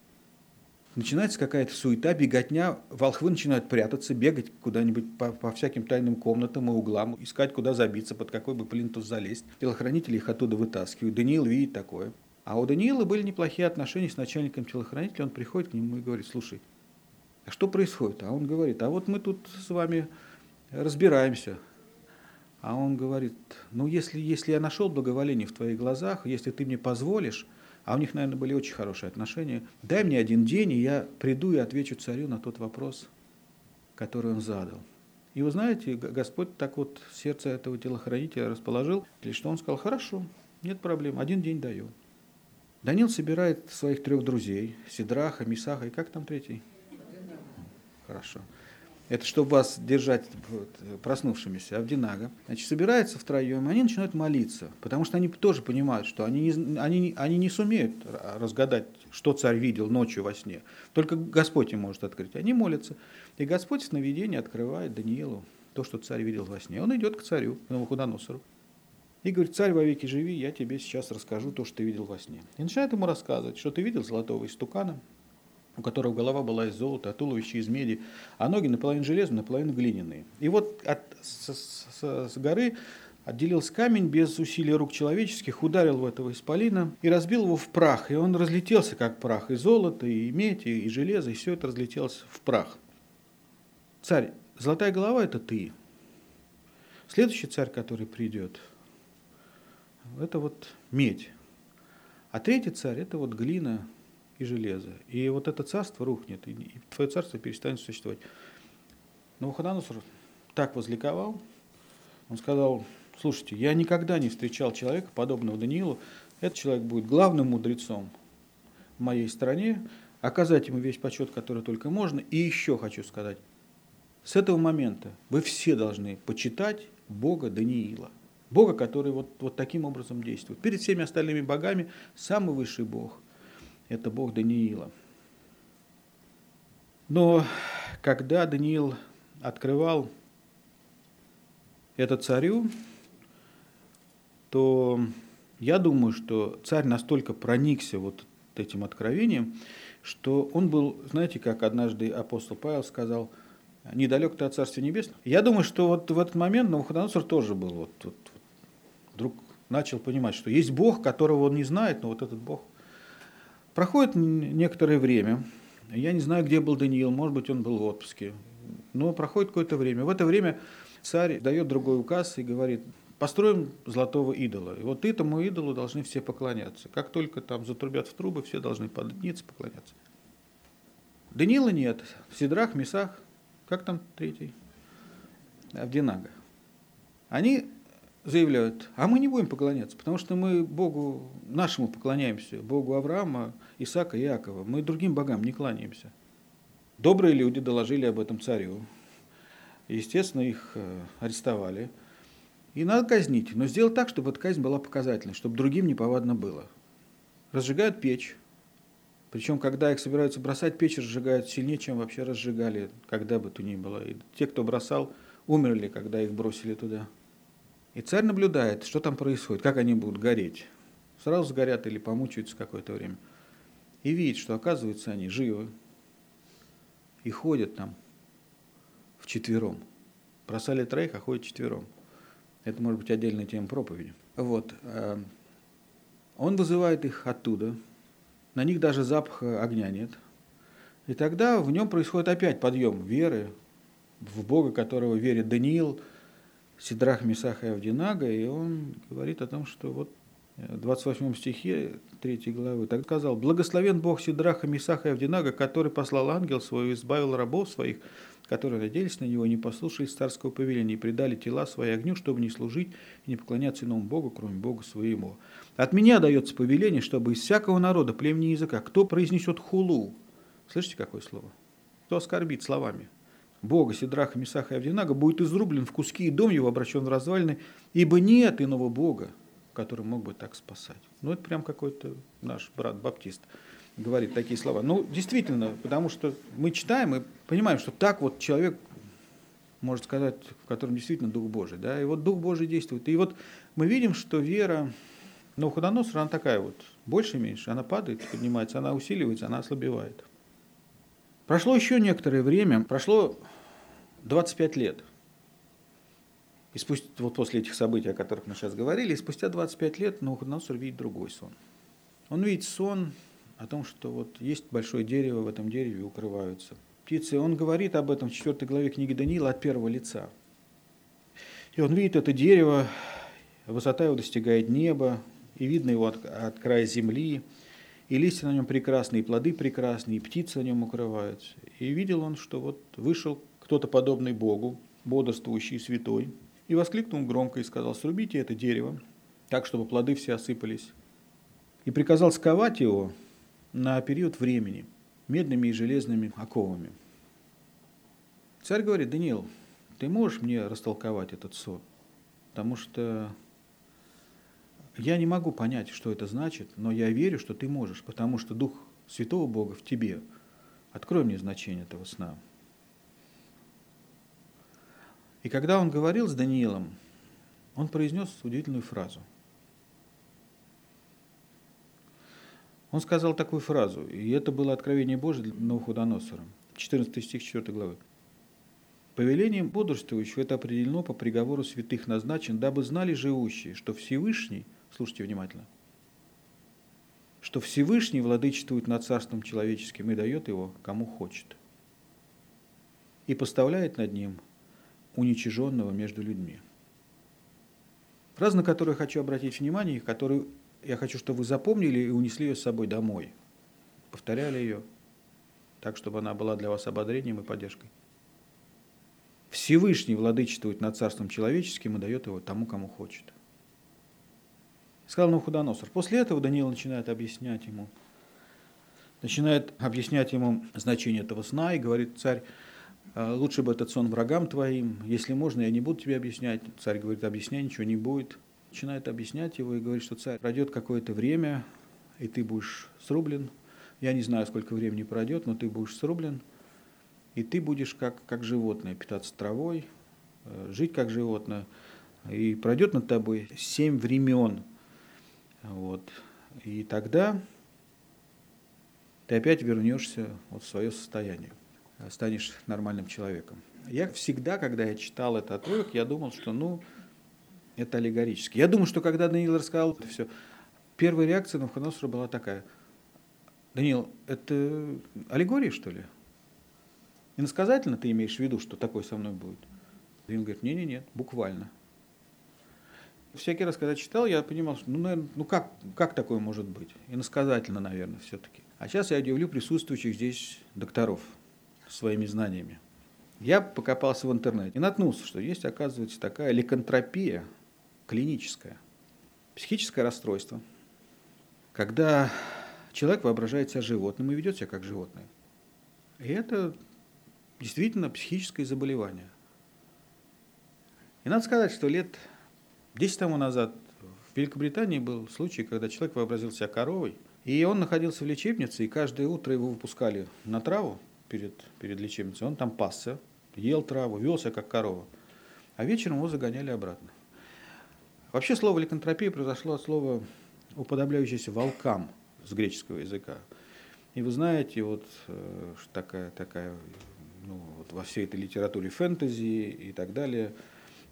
Начинается какая-то суета, беготня, волхвы начинают прятаться, бегать куда-нибудь по, по всяким тайным комнатам и углам, искать, куда забиться, под какой бы плинтус залезть. Телохранители их оттуда вытаскивают. Даниил видит такое. А у Даниила были неплохие отношения с начальником телохранителя. Он приходит к нему и говорит, слушай, что происходит? А он говорит, а вот мы тут с вами разбираемся. А он говорит, ну если, если я нашел благоволение в твоих глазах, если ты мне позволишь, а у них, наверное, были очень хорошие отношения, дай мне один день, и я приду и отвечу царю на тот вопрос, который он задал. И вы знаете, Господь так вот сердце этого телохранителя расположил, что он сказал, хорошо, нет проблем, один день даю. Данил собирает своих трех друзей, Сидраха, Мисаха и как там третий? Хорошо. Это чтобы вас держать проснувшимися, Авдинага. Значит, собирается втроем, они начинают молиться, потому что они тоже понимают, что они не, они, они не сумеют разгадать, что царь видел ночью во сне. Только Господь им может открыть. Они молятся. И Господь в сновидении открывает Даниилу то, что царь видел во сне. Он идет к царю, к Навуходоносору. И говорит, царь вовеки живи, я тебе сейчас расскажу то, что ты видел во сне. И начинает ему рассказывать, что ты видел золотого истукана, у которого голова была из золота, а туловище из меди, а ноги наполовину железные, наполовину глиняные. И вот от, с, с, с горы отделился камень без усилий рук человеческих, ударил в этого исполина и разбил его в прах. И он разлетелся, как прах, и золото, и медь, и, железо, и все это разлетелось в прах. Царь, золотая голова – это ты. Следующий царь, который придет, это вот медь. А третий царь – это вот глина, и железо. И вот это царство рухнет, и твое царство перестанет существовать. Но Навуходоносор так возликовал, он сказал, Слушайте, я никогда не встречал человека, подобного Даниилу. Этот человек будет главным мудрецом в моей стране, оказать ему весь почет, который только можно. И еще хочу сказать, с этого момента вы все должны почитать Бога Даниила. Бога, который вот, вот таким образом действует. Перед всеми остальными богами самый высший Бог – это Бог Даниила. Но когда Даниил открывал это царю, то я думаю, что царь настолько проникся вот этим откровением, что он был, знаете, как однажды апостол Павел сказал, недалек ты от Царствия Небесного. Я думаю, что вот в этот момент Навуходоносор тоже был, вот, вот, вдруг начал понимать, что есть Бог, которого он не знает, но вот этот Бог. Проходит некоторое время, я не знаю, где был Даниил, может быть, он был в отпуске, но проходит какое-то время. В это время царь дает другой указ и говорит, построим золотого идола. И вот этому идолу должны все поклоняться. Как только там затрубят в трубы, все должны подняться, поклоняться. Даниила нет. Сидрах, Месах, как там третий? Авдинага. Они заявляют, а мы не будем поклоняться, потому что мы Богу нашему поклоняемся, Богу Авраама, Исаака и Иакова. Мы другим богам не кланяемся. Добрые люди доложили об этом царю. Естественно, их э, арестовали. И надо казнить, но сделать так, чтобы эта казнь была показательной, чтобы другим неповадно было. Разжигают печь. Причем, когда их собираются бросать, печь разжигают сильнее, чем вообще разжигали, когда бы то ни было. И те, кто бросал, умерли, когда их бросили туда. И царь наблюдает, что там происходит, как они будут гореть. Сразу сгорят или помучаются какое-то время. И видит, что, оказывается, они живы. И ходят там вчетвером. Бросали троих, а ходят четвером. Это может быть отдельная тема проповеди. Вот. Э, он вызывает их оттуда. На них даже запаха огня нет. И тогда в нем происходит опять подъем веры в Бога, которого верит Даниил, Сидрах, Месах и Авдинага, и он говорит о том, что вот в 28 стихе 3 главы, так сказал, «Благословен Бог Сидраха, Месаха и Авдинага, который послал ангел свой и избавил рабов своих которые надеялись на него, не послушались царского повеления и предали тела свои огню, чтобы не служить и не поклоняться иному Богу, кроме Бога своему. От меня дается повеление, чтобы из всякого народа, племени языка, кто произнесет хулу, слышите, какое слово? Кто оскорбит словами? Бога, Сидраха, Месаха и Авдинага будет изрублен в куски, и дом его обращен в развалины, ибо нет иного Бога, который мог бы так спасать. Ну, это прям какой-то наш брат Баптист говорит такие слова. Ну, действительно, потому что мы читаем и понимаем, что так вот человек может сказать, в котором действительно Дух Божий. Да? И вот Дух Божий действует. И вот мы видим, что вера Навуходоносора, она такая вот, больше и меньше. Она падает, поднимается, она усиливается, она ослабевает. Прошло еще некоторое время, прошло 25 лет. И спустя, вот после этих событий, о которых мы сейчас говорили, и спустя 25 лет Навуходоносор видит другой сон. Он видит сон о том, что вот есть большое дерево, в этом дереве укрываются птицы. Он говорит об этом в 4 главе книги Даниила от первого лица. И он видит это дерево, высота его достигает неба, и видно его от, от края земли, и листья на нем прекрасные, и плоды прекрасные, и птицы на нем укрываются. И видел он, что вот вышел кто-то подобный Богу, бодрствующий святой, и воскликнул громко и сказал, срубите это дерево, так, чтобы плоды все осыпались. И приказал сковать его на период времени медными и железными оковами. Царь говорит, Даниил, ты можешь мне растолковать этот сон? Потому что я не могу понять, что это значит, но я верю, что ты можешь, потому что Дух Святого Бога в тебе. Открой мне значение этого сна. И когда он говорил с Даниилом, он произнес удивительную фразу – Он сказал такую фразу, и это было откровение Божие для Навуходоносора, 14 стих 4 главы. Повелением бодрствующего это определено по приговору святых назначен, дабы знали живущие, что Всевышний, слушайте внимательно, что Всевышний владычествует над царством человеческим и дает его кому хочет. И поставляет над ним уничиженного между людьми. Фраза, на которую я хочу обратить внимание, которую я хочу, чтобы вы запомнили и унесли ее с собой домой. Повторяли ее так, чтобы она была для вас ободрением и поддержкой. Всевышний владычествует над царством человеческим и дает его тому, кому хочет. Сказал Навуходоносор. После этого Даниил начинает объяснять ему, начинает объяснять ему значение этого сна и говорит, царь, «А, лучше бы этот сон врагам твоим, если можно, я не буду тебе объяснять. Царь говорит, объясняй, ничего не будет. Начинает объяснять его и говорит, что царь, пройдет какое-то время, и ты будешь срублен. Я не знаю, сколько времени пройдет, но ты будешь срублен, и ты будешь как, как животное, питаться травой, э, жить как животное. И пройдет над тобой семь времен. Вот. И тогда ты опять вернешься вот в свое состояние, станешь нормальным человеком. Я всегда, когда я читал этот отрывок, я думал, что ну, это аллегорически. Я думаю, что когда Даниил рассказал это все, первая реакция на Навуходоносора была такая. Даниил, это аллегория, что ли? Иносказательно ты имеешь в виду, что такое со мной будет? Даниил говорит, не-не-не, буквально. Всякий раз, когда читал, я понимал, что, ну, наверное, ну как, как такое может быть? Иносказательно, наверное, все-таки. А сейчас я удивлю присутствующих здесь докторов своими знаниями. Я покопался в интернете и наткнулся, что есть, оказывается, такая ликантропия клиническая, психическое расстройство, когда человек воображает себя животным и ведет себя как животное. И это действительно психическое заболевание. И надо сказать, что лет 10 тому назад в Великобритании был случай, когда человек вообразил себя коровой, и он находился в лечебнице, и каждое утро его выпускали на траву перед, перед лечебницей. Он там пасся, ел траву, вел себя как корова. А вечером его загоняли обратно. Вообще слово ликантропия произошло от слова уподобляющееся волкам с греческого языка. И вы знаете, вот э, такая, такая ну, вот во всей этой литературе фэнтези и так далее –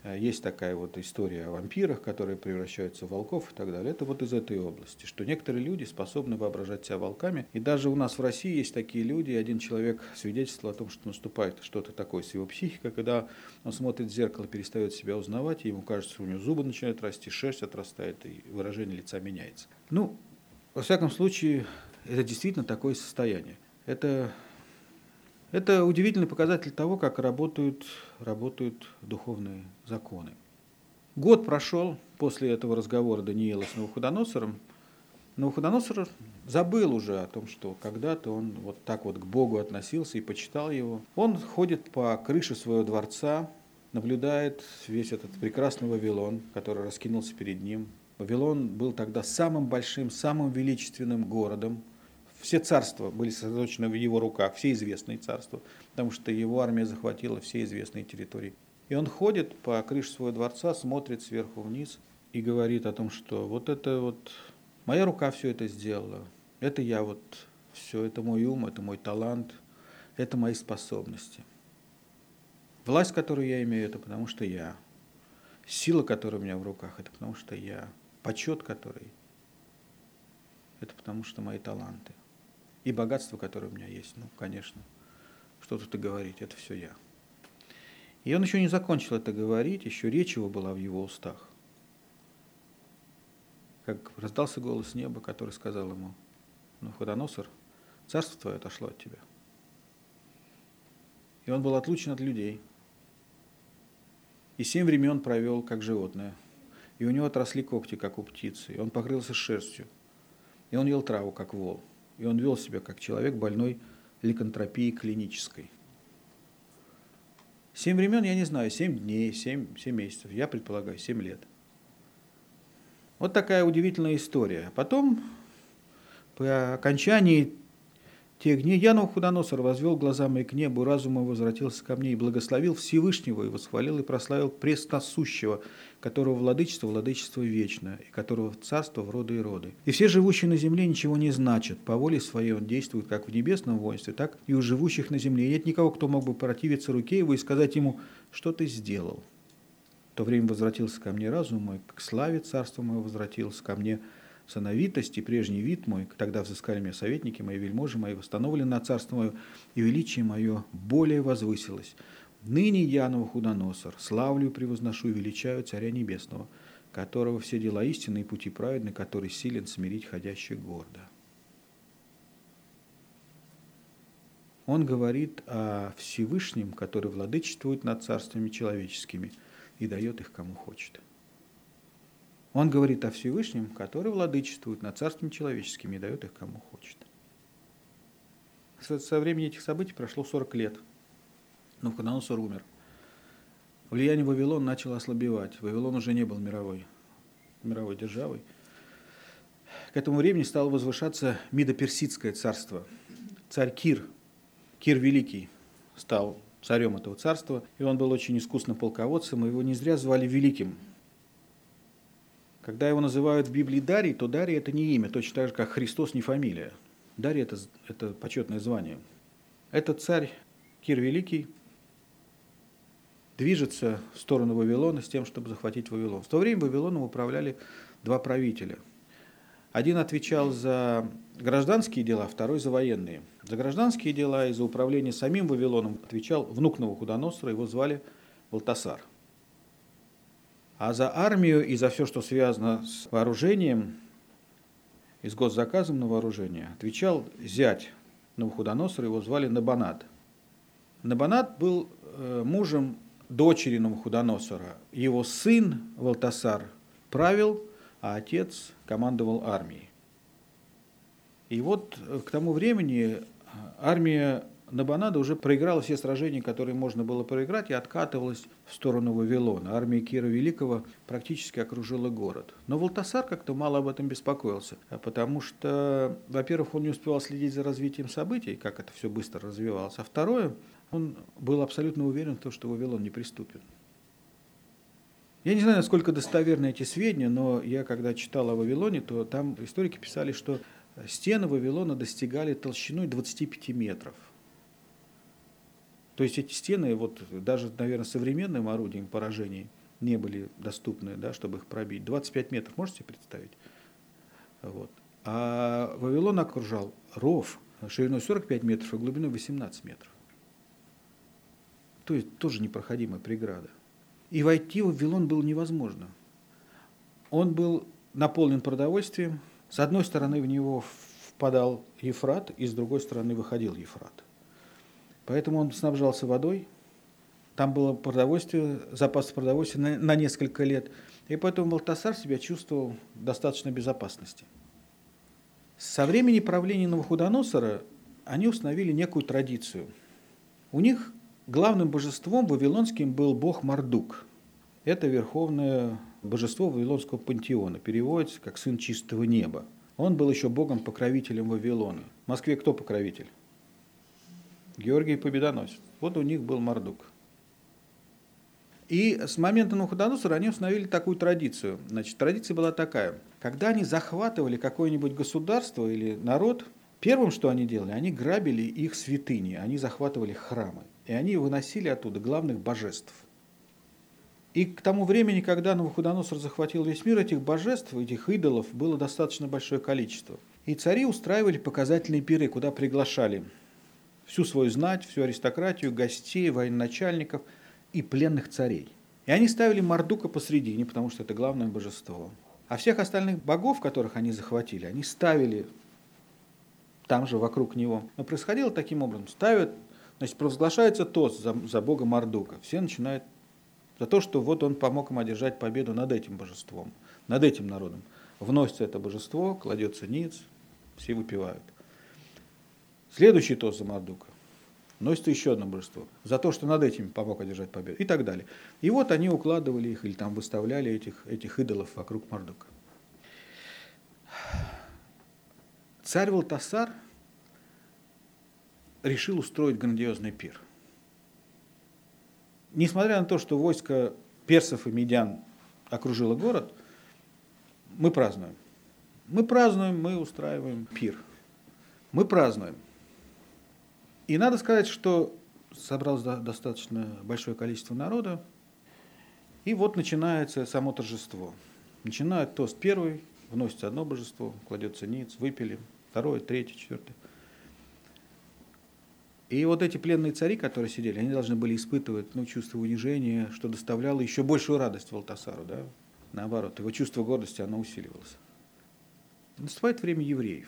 есть такая вот история о вампирах, которые превращаются в волков и так далее. Это вот из этой области, что некоторые люди способны воображать себя волками. И даже у нас в России есть такие люди, один человек свидетельствовал о том, что наступает что-то такое с его психикой, когда он смотрит в зеркало, перестает себя узнавать, и ему кажется, что у него зубы начинают расти, шерсть отрастает, и выражение лица меняется. Ну, во всяком случае, это действительно такое состояние. Это это удивительный показатель того, как работают, работают духовные законы. Год прошел после этого разговора Даниила с Навуходоносором. Навуходоносор забыл уже о том, что когда-то он вот так вот к Богу относился и почитал его. Он ходит по крыше своего дворца, наблюдает весь этот прекрасный Вавилон, который раскинулся перед ним. Вавилон был тогда самым большим, самым величественным городом все царства были сосредоточены в его руках, все известные царства, потому что его армия захватила все известные территории. И он ходит по крыше своего дворца, смотрит сверху вниз и говорит о том, что вот это вот моя рука все это сделала, это я вот все, это мой ум, это мой талант, это мои способности. Власть, которую я имею, это потому что я. Сила, которая у меня в руках, это потому что я. Почет, который, это потому что мои таланты. И богатство, которое у меня есть, ну, конечно, что тут и говорить, это все я. И он еще не закончил это говорить, еще речь его была в его устах. Как раздался голос неба, который сказал ему, ну, Ходоносор, царство твое отошло от тебя. И он был отлучен от людей. И семь времен провел, как животное. И у него отросли когти, как у птицы. И он покрылся шерстью. И он ел траву, как вол и он вел себя как человек больной ликантропией клинической. Семь времен, я не знаю, семь дней, семь, семь месяцев, я предполагаю, семь лет. Вот такая удивительная история. Потом, по окончании тех дней я, Навуходоносор, возвел глаза мои к небу, разум мой возвратился ко мне и благословил Всевышнего, и восхвалил и прославил пресносущего, которого владычество – владычество вечное, и которого царство в роды и роды. И все живущие на земле ничего не значат, по воле своей он действует как в небесном воинстве, так и у живущих на земле. И нет никого, кто мог бы противиться руке его и сказать ему, что ты сделал. В то время возвратился ко мне разум мой, к славе царства моего возвратился ко мне – сановитость и прежний вид мой, тогда взыскали меня советники мои, вельможи мои, восстановлены на царство мое, и величие мое более возвысилось. Ныне я, Новохудоносор, славлю, превозношу и величаю Царя Небесного, которого все дела истинные и пути праведны, который силен смирить ходящих гордо. он говорит о Всевышнем, который владычествует над царствами человеческими и дает их кому хочет. Он говорит о Всевышнем, который владычествует над царствами человеческими и дает их кому хочет. Со, времени этих событий прошло 40 лет. Но Навуходоносор умер. Влияние Вавилона начало ослабевать. Вавилон уже не был мировой, мировой державой. К этому времени стало возвышаться Мидо-Персидское царство. Царь Кир – Кир Великий стал царем этого царства, и он был очень искусным полководцем, и его не зря звали Великим. Когда его называют в Библии Дарий, то Дарий – это не имя, точно так же, как Христос не фамилия. Дарий – это, это почетное звание. Этот царь Кир Великий движется в сторону Вавилона с тем, чтобы захватить Вавилон. В то время Вавилоном управляли два правителя. Один отвечал за гражданские дела, второй за военные – за гражданские дела и за управление самим Вавилоном отвечал внук Навуходоносора, его звали Балтасар. А за армию и за все, что связано с вооружением и с госзаказом на вооружение, отвечал зять Навуходоносора, его звали Набанат. Набанат был э, мужем дочери Навуходоносора. Его сын Валтасар правил, а отец командовал армией. И вот э, к тому времени армия Набанада уже проиграла все сражения, которые можно было проиграть, и откатывалась в сторону Вавилона. Армия Кира Великого практически окружила город. Но Волтасар как-то мало об этом беспокоился, потому что, во-первых, он не успевал следить за развитием событий, как это все быстро развивалось, а второе, он был абсолютно уверен в том, что Вавилон не приступит. Я не знаю, насколько достоверны эти сведения, но я когда читал о Вавилоне, то там историки писали, что стены Вавилона достигали толщиной 25 метров. То есть эти стены, вот даже, наверное, современным орудием поражений не были доступны, да, чтобы их пробить. 25 метров, можете представить? Вот. А Вавилон окружал ров шириной 45 метров и глубиной 18 метров. То есть тоже непроходимая преграда. И войти в Вавилон было невозможно. Он был наполнен продовольствием, с одной стороны в него впадал Ефрат, и с другой стороны выходил Ефрат. Поэтому он снабжался водой, там было продовольствие, запас продовольствия на, на несколько лет, и поэтому Балтасар себя чувствовал в достаточной безопасности. Со времени правления Навуходоносора они установили некую традицию. У них главным божеством вавилонским был бог Мардук. Это верховное божество Вавилонского пантеона, переводится как «сын чистого неба». Он был еще богом-покровителем Вавилона. В Москве кто покровитель? Георгий Победоносец. Вот у них был Мардук. И с момента Навуходоносора они установили такую традицию. Значит, традиция была такая. Когда они захватывали какое-нибудь государство или народ, первым, что они делали, они грабили их святыни, они захватывали храмы. И они выносили оттуда главных божеств. И к тому времени, когда Навуходоносор захватил весь мир, этих божеств, этих идолов было достаточно большое количество. И цари устраивали показательные пиры, куда приглашали всю свою знать, всю аристократию, гостей, военачальников и пленных царей. И они ставили Мардука посредине, потому что это главное божество. А всех остальных богов, которых они захватили, они ставили там же вокруг него. Но происходило таким образом. Ставят, значит, провозглашается тост за, за бога Мардука. Все начинают за то, что вот он помог им одержать победу над этим божеством, над этим народом. Вносится это божество, кладется ниц, все выпивают. Следующий тост за Мардука. Носится еще одно божество. За то, что над этим помог одержать победу. И так далее. И вот они укладывали их или там выставляли этих, этих идолов вокруг Мардука. Царь Валтасар решил устроить грандиозный пир несмотря на то, что войско персов и медян окружило город, мы празднуем. Мы празднуем, мы устраиваем пир. Мы празднуем. И надо сказать, что собралось достаточно большое количество народа, и вот начинается само торжество. Начинает тост первый, вносится одно божество, кладется ниц, выпили, второе, третье, четвертое. И вот эти пленные цари, которые сидели, они должны были испытывать ну, чувство унижения, что доставляло еще большую радость Валтасару. Да? Наоборот, его чувство гордости, оно усиливалось. Наступает время евреев.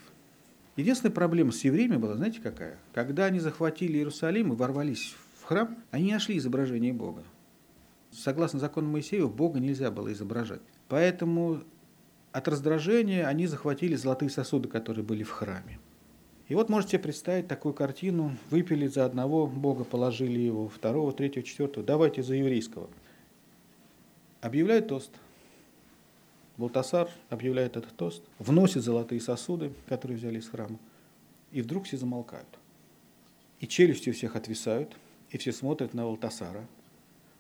Единственная проблема с евреями была, знаете, какая? Когда они захватили Иерусалим и ворвались в храм, они не нашли изображение Бога. Согласно закону Моисея, Бога нельзя было изображать. Поэтому от раздражения они захватили золотые сосуды, которые были в храме. И вот можете представить такую картину. Выпили за одного Бога, положили его, второго, третьего, четвертого. Давайте за еврейского. Объявляет тост. Балтасар объявляет этот тост, вносит золотые сосуды, которые взяли из храма, и вдруг все замолкают. И челюсти у всех отвисают, и все смотрят на Валтасара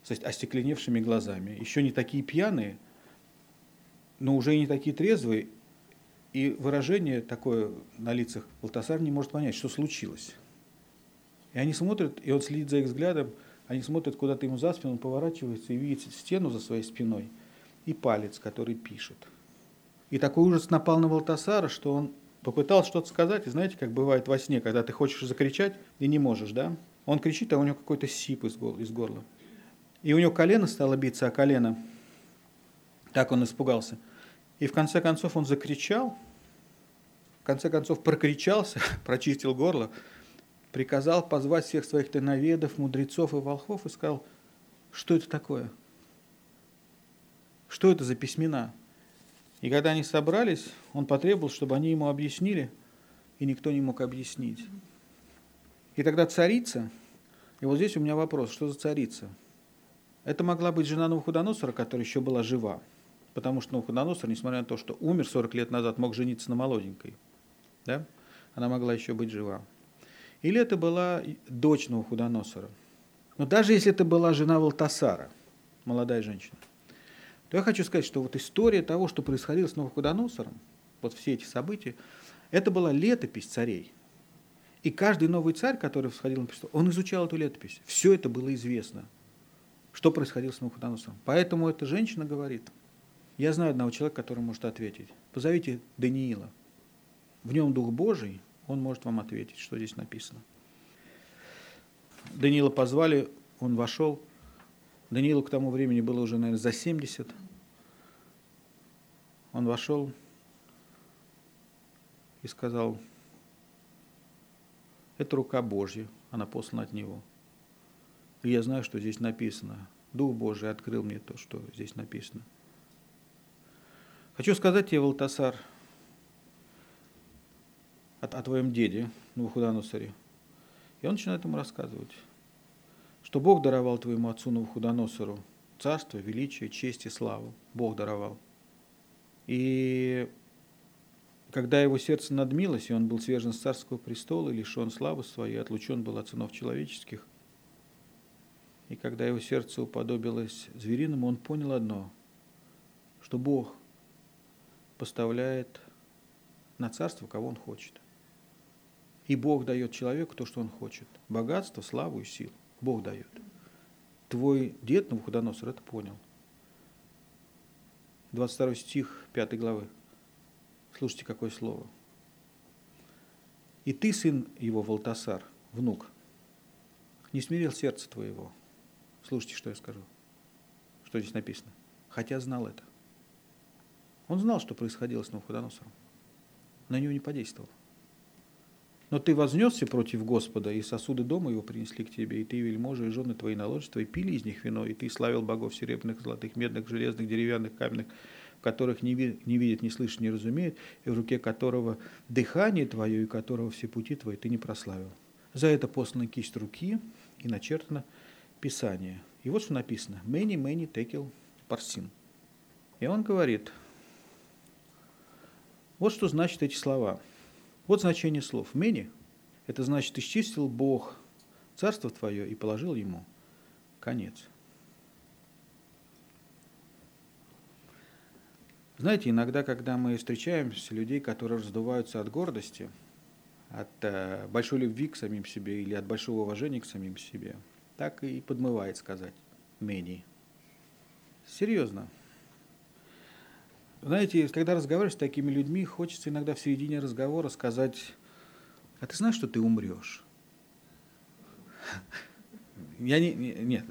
с остекленевшими глазами. Еще не такие пьяные, но уже и не такие трезвые, и выражение такое на лицах Валтасар не может понять, что случилось. И они смотрят, и он следит за их взглядом, они смотрят куда-то ему за спину, он поворачивается и видит стену за своей спиной и палец, который пишет. И такой ужас напал на Валтасара, что он попытался что-то сказать, и знаете, как бывает во сне, когда ты хочешь закричать и не можешь, да? Он кричит, а у него какой-то сип из горла. И у него колено стало биться, а колено, так он испугался – и в конце концов он закричал, в конце концов прокричался, прочистил горло, приказал позвать всех своих тайноведов, мудрецов и волхвов и сказал, что это такое? Что это за письмена? И когда они собрались, он потребовал, чтобы они ему объяснили, и никто не мог объяснить. И тогда царица, и вот здесь у меня вопрос, что за царица? Это могла быть жена Навуходоносора, которая еще была жива. Потому что Навуходоносор, несмотря на то, что умер 40 лет назад, мог жениться на молоденькой. Да? Она могла еще быть жива. Или это была дочь Навуходоносора. Но даже если это была жена Валтасара, молодая женщина, то я хочу сказать, что вот история того, что происходило с Навуходоносором, вот все эти события, это была летопись царей. И каждый новый царь, который всходил на престол, он изучал эту летопись. Все это было известно, что происходило с Навуходоносором. Поэтому эта женщина говорит – я знаю одного человека, который может ответить. Позовите Даниила. В нем Дух Божий, он может вам ответить, что здесь написано. Даниила позвали, он вошел. Даниилу к тому времени было уже, наверное, за 70. Он вошел и сказал, это рука Божья, она послана от Него. И я знаю, что здесь написано. Дух Божий открыл мне то, что здесь написано. Хочу сказать тебе, Валтасар, о, о твоем деде Навуходоносоре. И он начинает ему рассказывать, что Бог даровал твоему отцу Навуходоносору царство, величие, честь и славу. Бог даровал. И когда его сердце надмилось, и он был свержен с царского престола, лишен славы своей, отлучен был от сынов человеческих, и когда его сердце уподобилось звериному, он понял одно, что Бог поставляет на царство, кого он хочет. И Бог дает человеку то, что он хочет. Богатство, славу и силу. Бог дает. Твой дед Навуходоносор это понял. 22 стих 5 главы. Слушайте, какое слово. И ты, сын его, Валтасар, внук, не смирил сердце твоего. Слушайте, что я скажу. Что здесь написано. Хотя знал это. Он знал, что происходило с Навуходоносором. На него не подействовал. Но ты вознесся против Господа, и сосуды дома его принесли к тебе, и ты, вельможи, и жены твои наложества, и пили из них вино, и ты славил богов серебряных, золотых, медных, железных, деревянных, каменных, которых не, ви, не видят, не слышат, не разумеют, и в руке которого дыхание твое, и которого все пути твои ты не прославил. За это послана кисть руки, и начертано Писание. И вот что написано. Мэни, мэни, текел, парсин. И он говорит, вот что значит эти слова. Вот значение слов. Мени – это значит исчистил Бог царство твое и положил ему конец. Знаете, иногда, когда мы встречаемся людей, которые раздуваются от гордости, от э, большой любви к самим себе или от большого уважения к самим себе, так и подмывает сказать «мени». Серьезно. Знаете, когда разговариваешь с такими людьми, хочется иногда в середине разговора сказать, а ты знаешь, что ты умрешь? Я не, не, нет,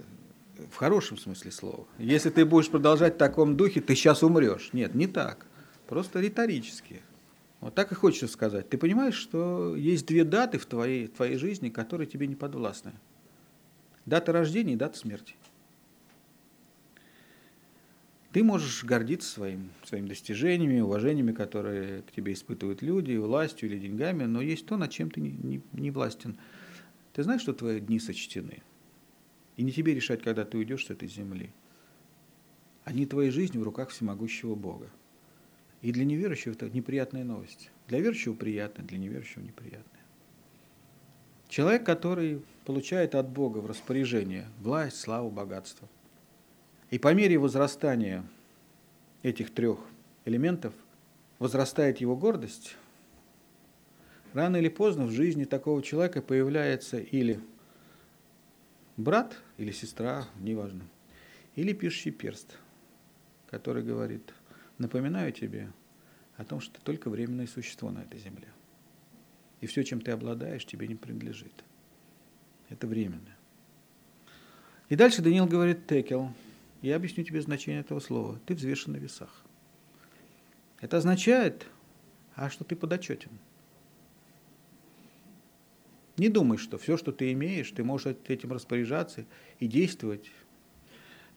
в хорошем смысле слова. Если ты будешь продолжать в таком духе, ты сейчас умрешь. Нет, не так. Просто риторически. Вот так и хочется сказать. Ты понимаешь, что есть две даты в твоей, в твоей жизни, которые тебе не подвластны. Дата рождения и дата смерти. Ты можешь гордиться своим, своими достижениями, уважениями, которые к тебе испытывают люди, властью или деньгами, но есть то, над чем ты не, не, не властен. Ты знаешь, что твои дни сочтены? И не тебе решать, когда ты уйдешь с этой земли. Они твоей жизни в руках всемогущего Бога. И для неверующего это неприятная новость. Для верующего приятная, для неверующего неприятная. Человек, который получает от Бога в распоряжение власть, славу, богатство. И по мере возрастания этих трех элементов возрастает его гордость, рано или поздно в жизни такого человека появляется или брат, или сестра, неважно, или пишущий перст, который говорит, напоминаю тебе о том, что ты только временное существо на этой земле. И все, чем ты обладаешь, тебе не принадлежит. Это временно. И дальше Даниил говорит Текел. Я объясню тебе значение этого слова. Ты взвешен на весах. Это означает, а что ты подотчетен. Не думай, что все, что ты имеешь, ты можешь этим распоряжаться и действовать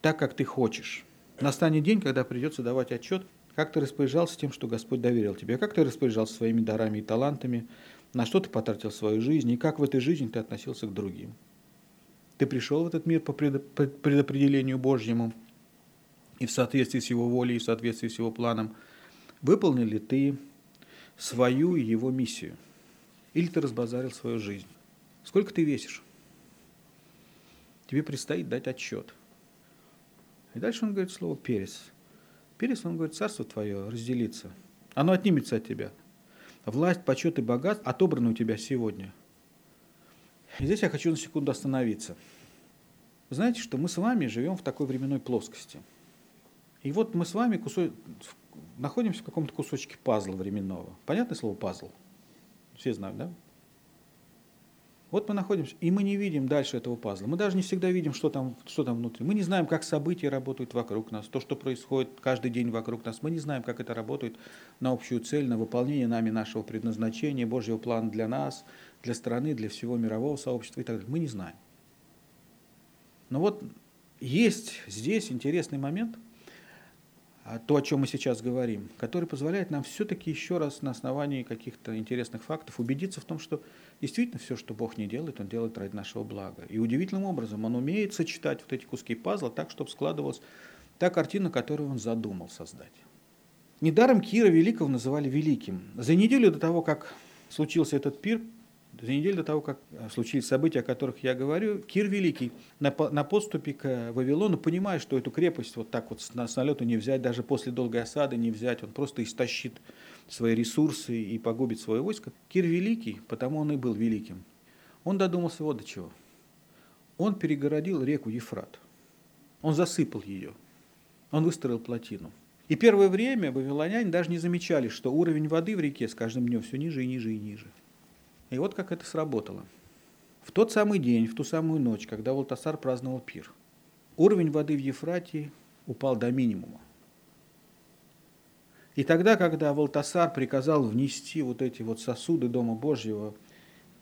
так, как ты хочешь. Настанет день, когда придется давать отчет, как ты распоряжался тем, что Господь доверил тебе, как ты распоряжался своими дарами и талантами, на что ты потратил свою жизнь, и как в этой жизни ты относился к другим. Ты пришел в этот мир по предопределению Божьему и в соответствии с его волей, и в соответствии с его планом. Выполнил ли ты свою и его миссию? Или ты разбазарил свою жизнь? Сколько ты весишь? Тебе предстоит дать отчет. И дальше он говорит слово «перец». Перец, он говорит, царство твое разделится. Оно отнимется от тебя. Власть, почет и богат отобраны у тебя сегодня. И здесь я хочу на секунду остановиться. Вы знаете, что мы с вами живем в такой временной плоскости. И вот мы с вами кусо... находимся в каком-то кусочке пазла временного. Понятное слово пазл? Все знают, да? Вот мы находимся, и мы не видим дальше этого пазла. Мы даже не всегда видим, что там, что там внутри. Мы не знаем, как события работают вокруг нас, то, что происходит каждый день вокруг нас. Мы не знаем, как это работает на общую цель, на выполнение нами нашего предназначения, Божьего плана для нас, для страны, для всего мирового сообщества и так далее. Мы не знаем. Но вот есть здесь интересный момент – то, о чем мы сейчас говорим, который позволяет нам все-таки еще раз на основании каких-то интересных фактов убедиться в том, что действительно все, что Бог не делает, Он делает ради нашего блага. И удивительным образом Он умеет сочетать вот эти куски пазла так, чтобы складывалась та картина, которую Он задумал создать. Недаром Кира Великого называли великим. За неделю до того, как случился этот пир, за неделю до того, как э, случились события, о которых я говорю, Кир Великий на, на подступе к Вавилону, понимая, что эту крепость вот так вот с налету не взять, даже после долгой осады не взять, он просто истощит свои ресурсы и погубит свое войско. Кир Великий, потому он и был великим, он додумался вот до чего. Он перегородил реку Ефрат. Он засыпал ее. Он выстроил плотину. И первое время вавилоняне даже не замечали, что уровень воды в реке с каждым днем все ниже и ниже и ниже. И вот как это сработало. В тот самый день, в ту самую ночь, когда Волтасар праздновал пир, уровень воды в Ефрате упал до минимума. И тогда, когда Волтасар приказал внести вот эти вот сосуды Дома Божьего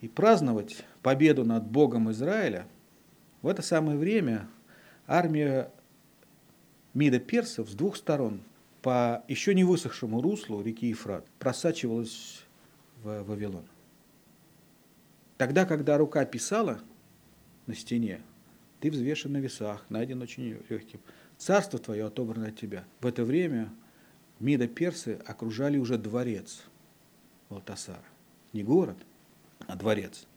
и праздновать победу над Богом Израиля, в это самое время армия Мида персов с двух сторон по еще не высохшему руслу реки Ефрат просачивалась в Вавилон. Тогда, когда рука писала на стене, ты взвешен на весах, найден очень легким. Царство твое отобрано от тебя. В это время Мида персы окружали уже дворец Валтасара. Не город, а дворец.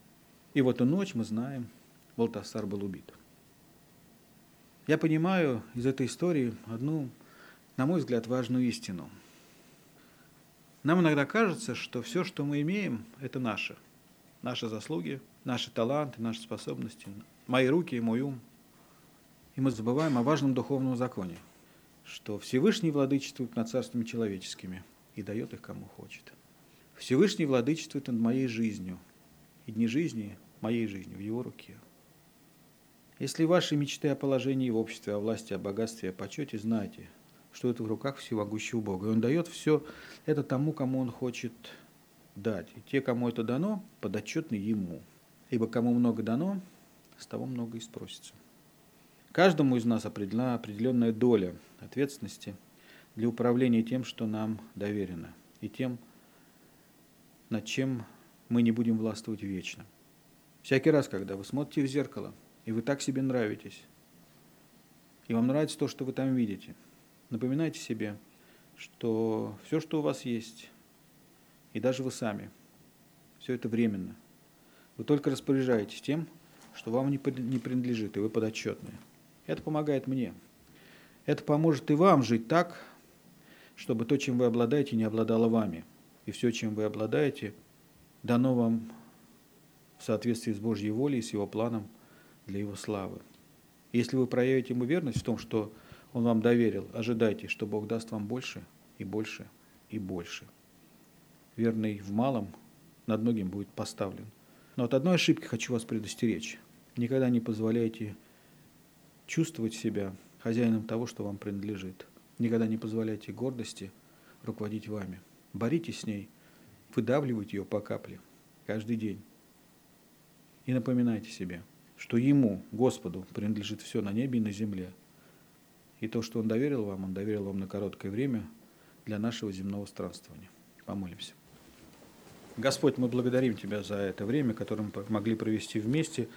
И в эту ночь, мы знаем, Валтасар был убит. Я понимаю из этой истории одну, на мой взгляд, важную истину. Нам иногда кажется, что все, что мы имеем, это наше – наши заслуги, наши таланты, наши способности, мои руки и мой ум. И мы забываем о важном духовном законе, что Всевышний владычествует над царствами человеческими и дает их кому хочет. Всевышний владычествует над моей жизнью, и дни жизни моей жизни в его руке. Если ваши мечты о положении в обществе, о власти, о богатстве, о почете, знайте, что это в руках всемогущего Бога. И Он дает все это тому, кому Он хочет дать. И те, кому это дано, подотчетны Ему. Ибо кому много дано, с того много и спросится. Каждому из нас определена определенная доля ответственности для управления тем, что нам доверено, и тем, над чем мы не будем властвовать вечно. Всякий раз, когда вы смотрите в зеркало, и вы так себе нравитесь, и вам нравится то, что вы там видите, напоминайте себе, что все, что у вас есть, и даже вы сами, все это временно. Вы только распоряжаетесь тем, что вам не принадлежит, и вы подотчетные. Это помогает мне. Это поможет и вам жить так, чтобы то, чем вы обладаете, не обладало вами. И все, чем вы обладаете, дано вам в соответствии с Божьей волей и с Его планом для Его славы. Если вы проявите Ему верность в том, что Он вам доверил, ожидайте, что Бог даст вам больше и больше и больше. Верный в малом над многим будет поставлен. Но от одной ошибки хочу вас предостеречь. Никогда не позволяйте чувствовать себя хозяином того, что вам принадлежит. Никогда не позволяйте гордости руководить вами. Боритесь с ней, выдавливайте ее по капле каждый день. И напоминайте себе, что Ему, Господу, принадлежит все на небе и на земле. И то, что Он доверил вам, Он доверил вам на короткое время для нашего земного странствования. Помолимся. Господь, мы благодарим Тебя за это время, которое мы могли провести вместе,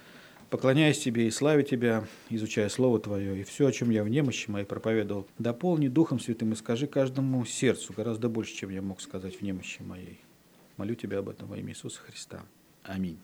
поклоняясь Тебе и славя Тебя, изучая Слово Твое. И все, о чем я в немощи моей проповедовал, дополни Духом Святым и скажи каждому сердцу гораздо больше, чем я мог сказать в немощи моей. Молю Тебя об этом во имя Иисуса Христа. Аминь.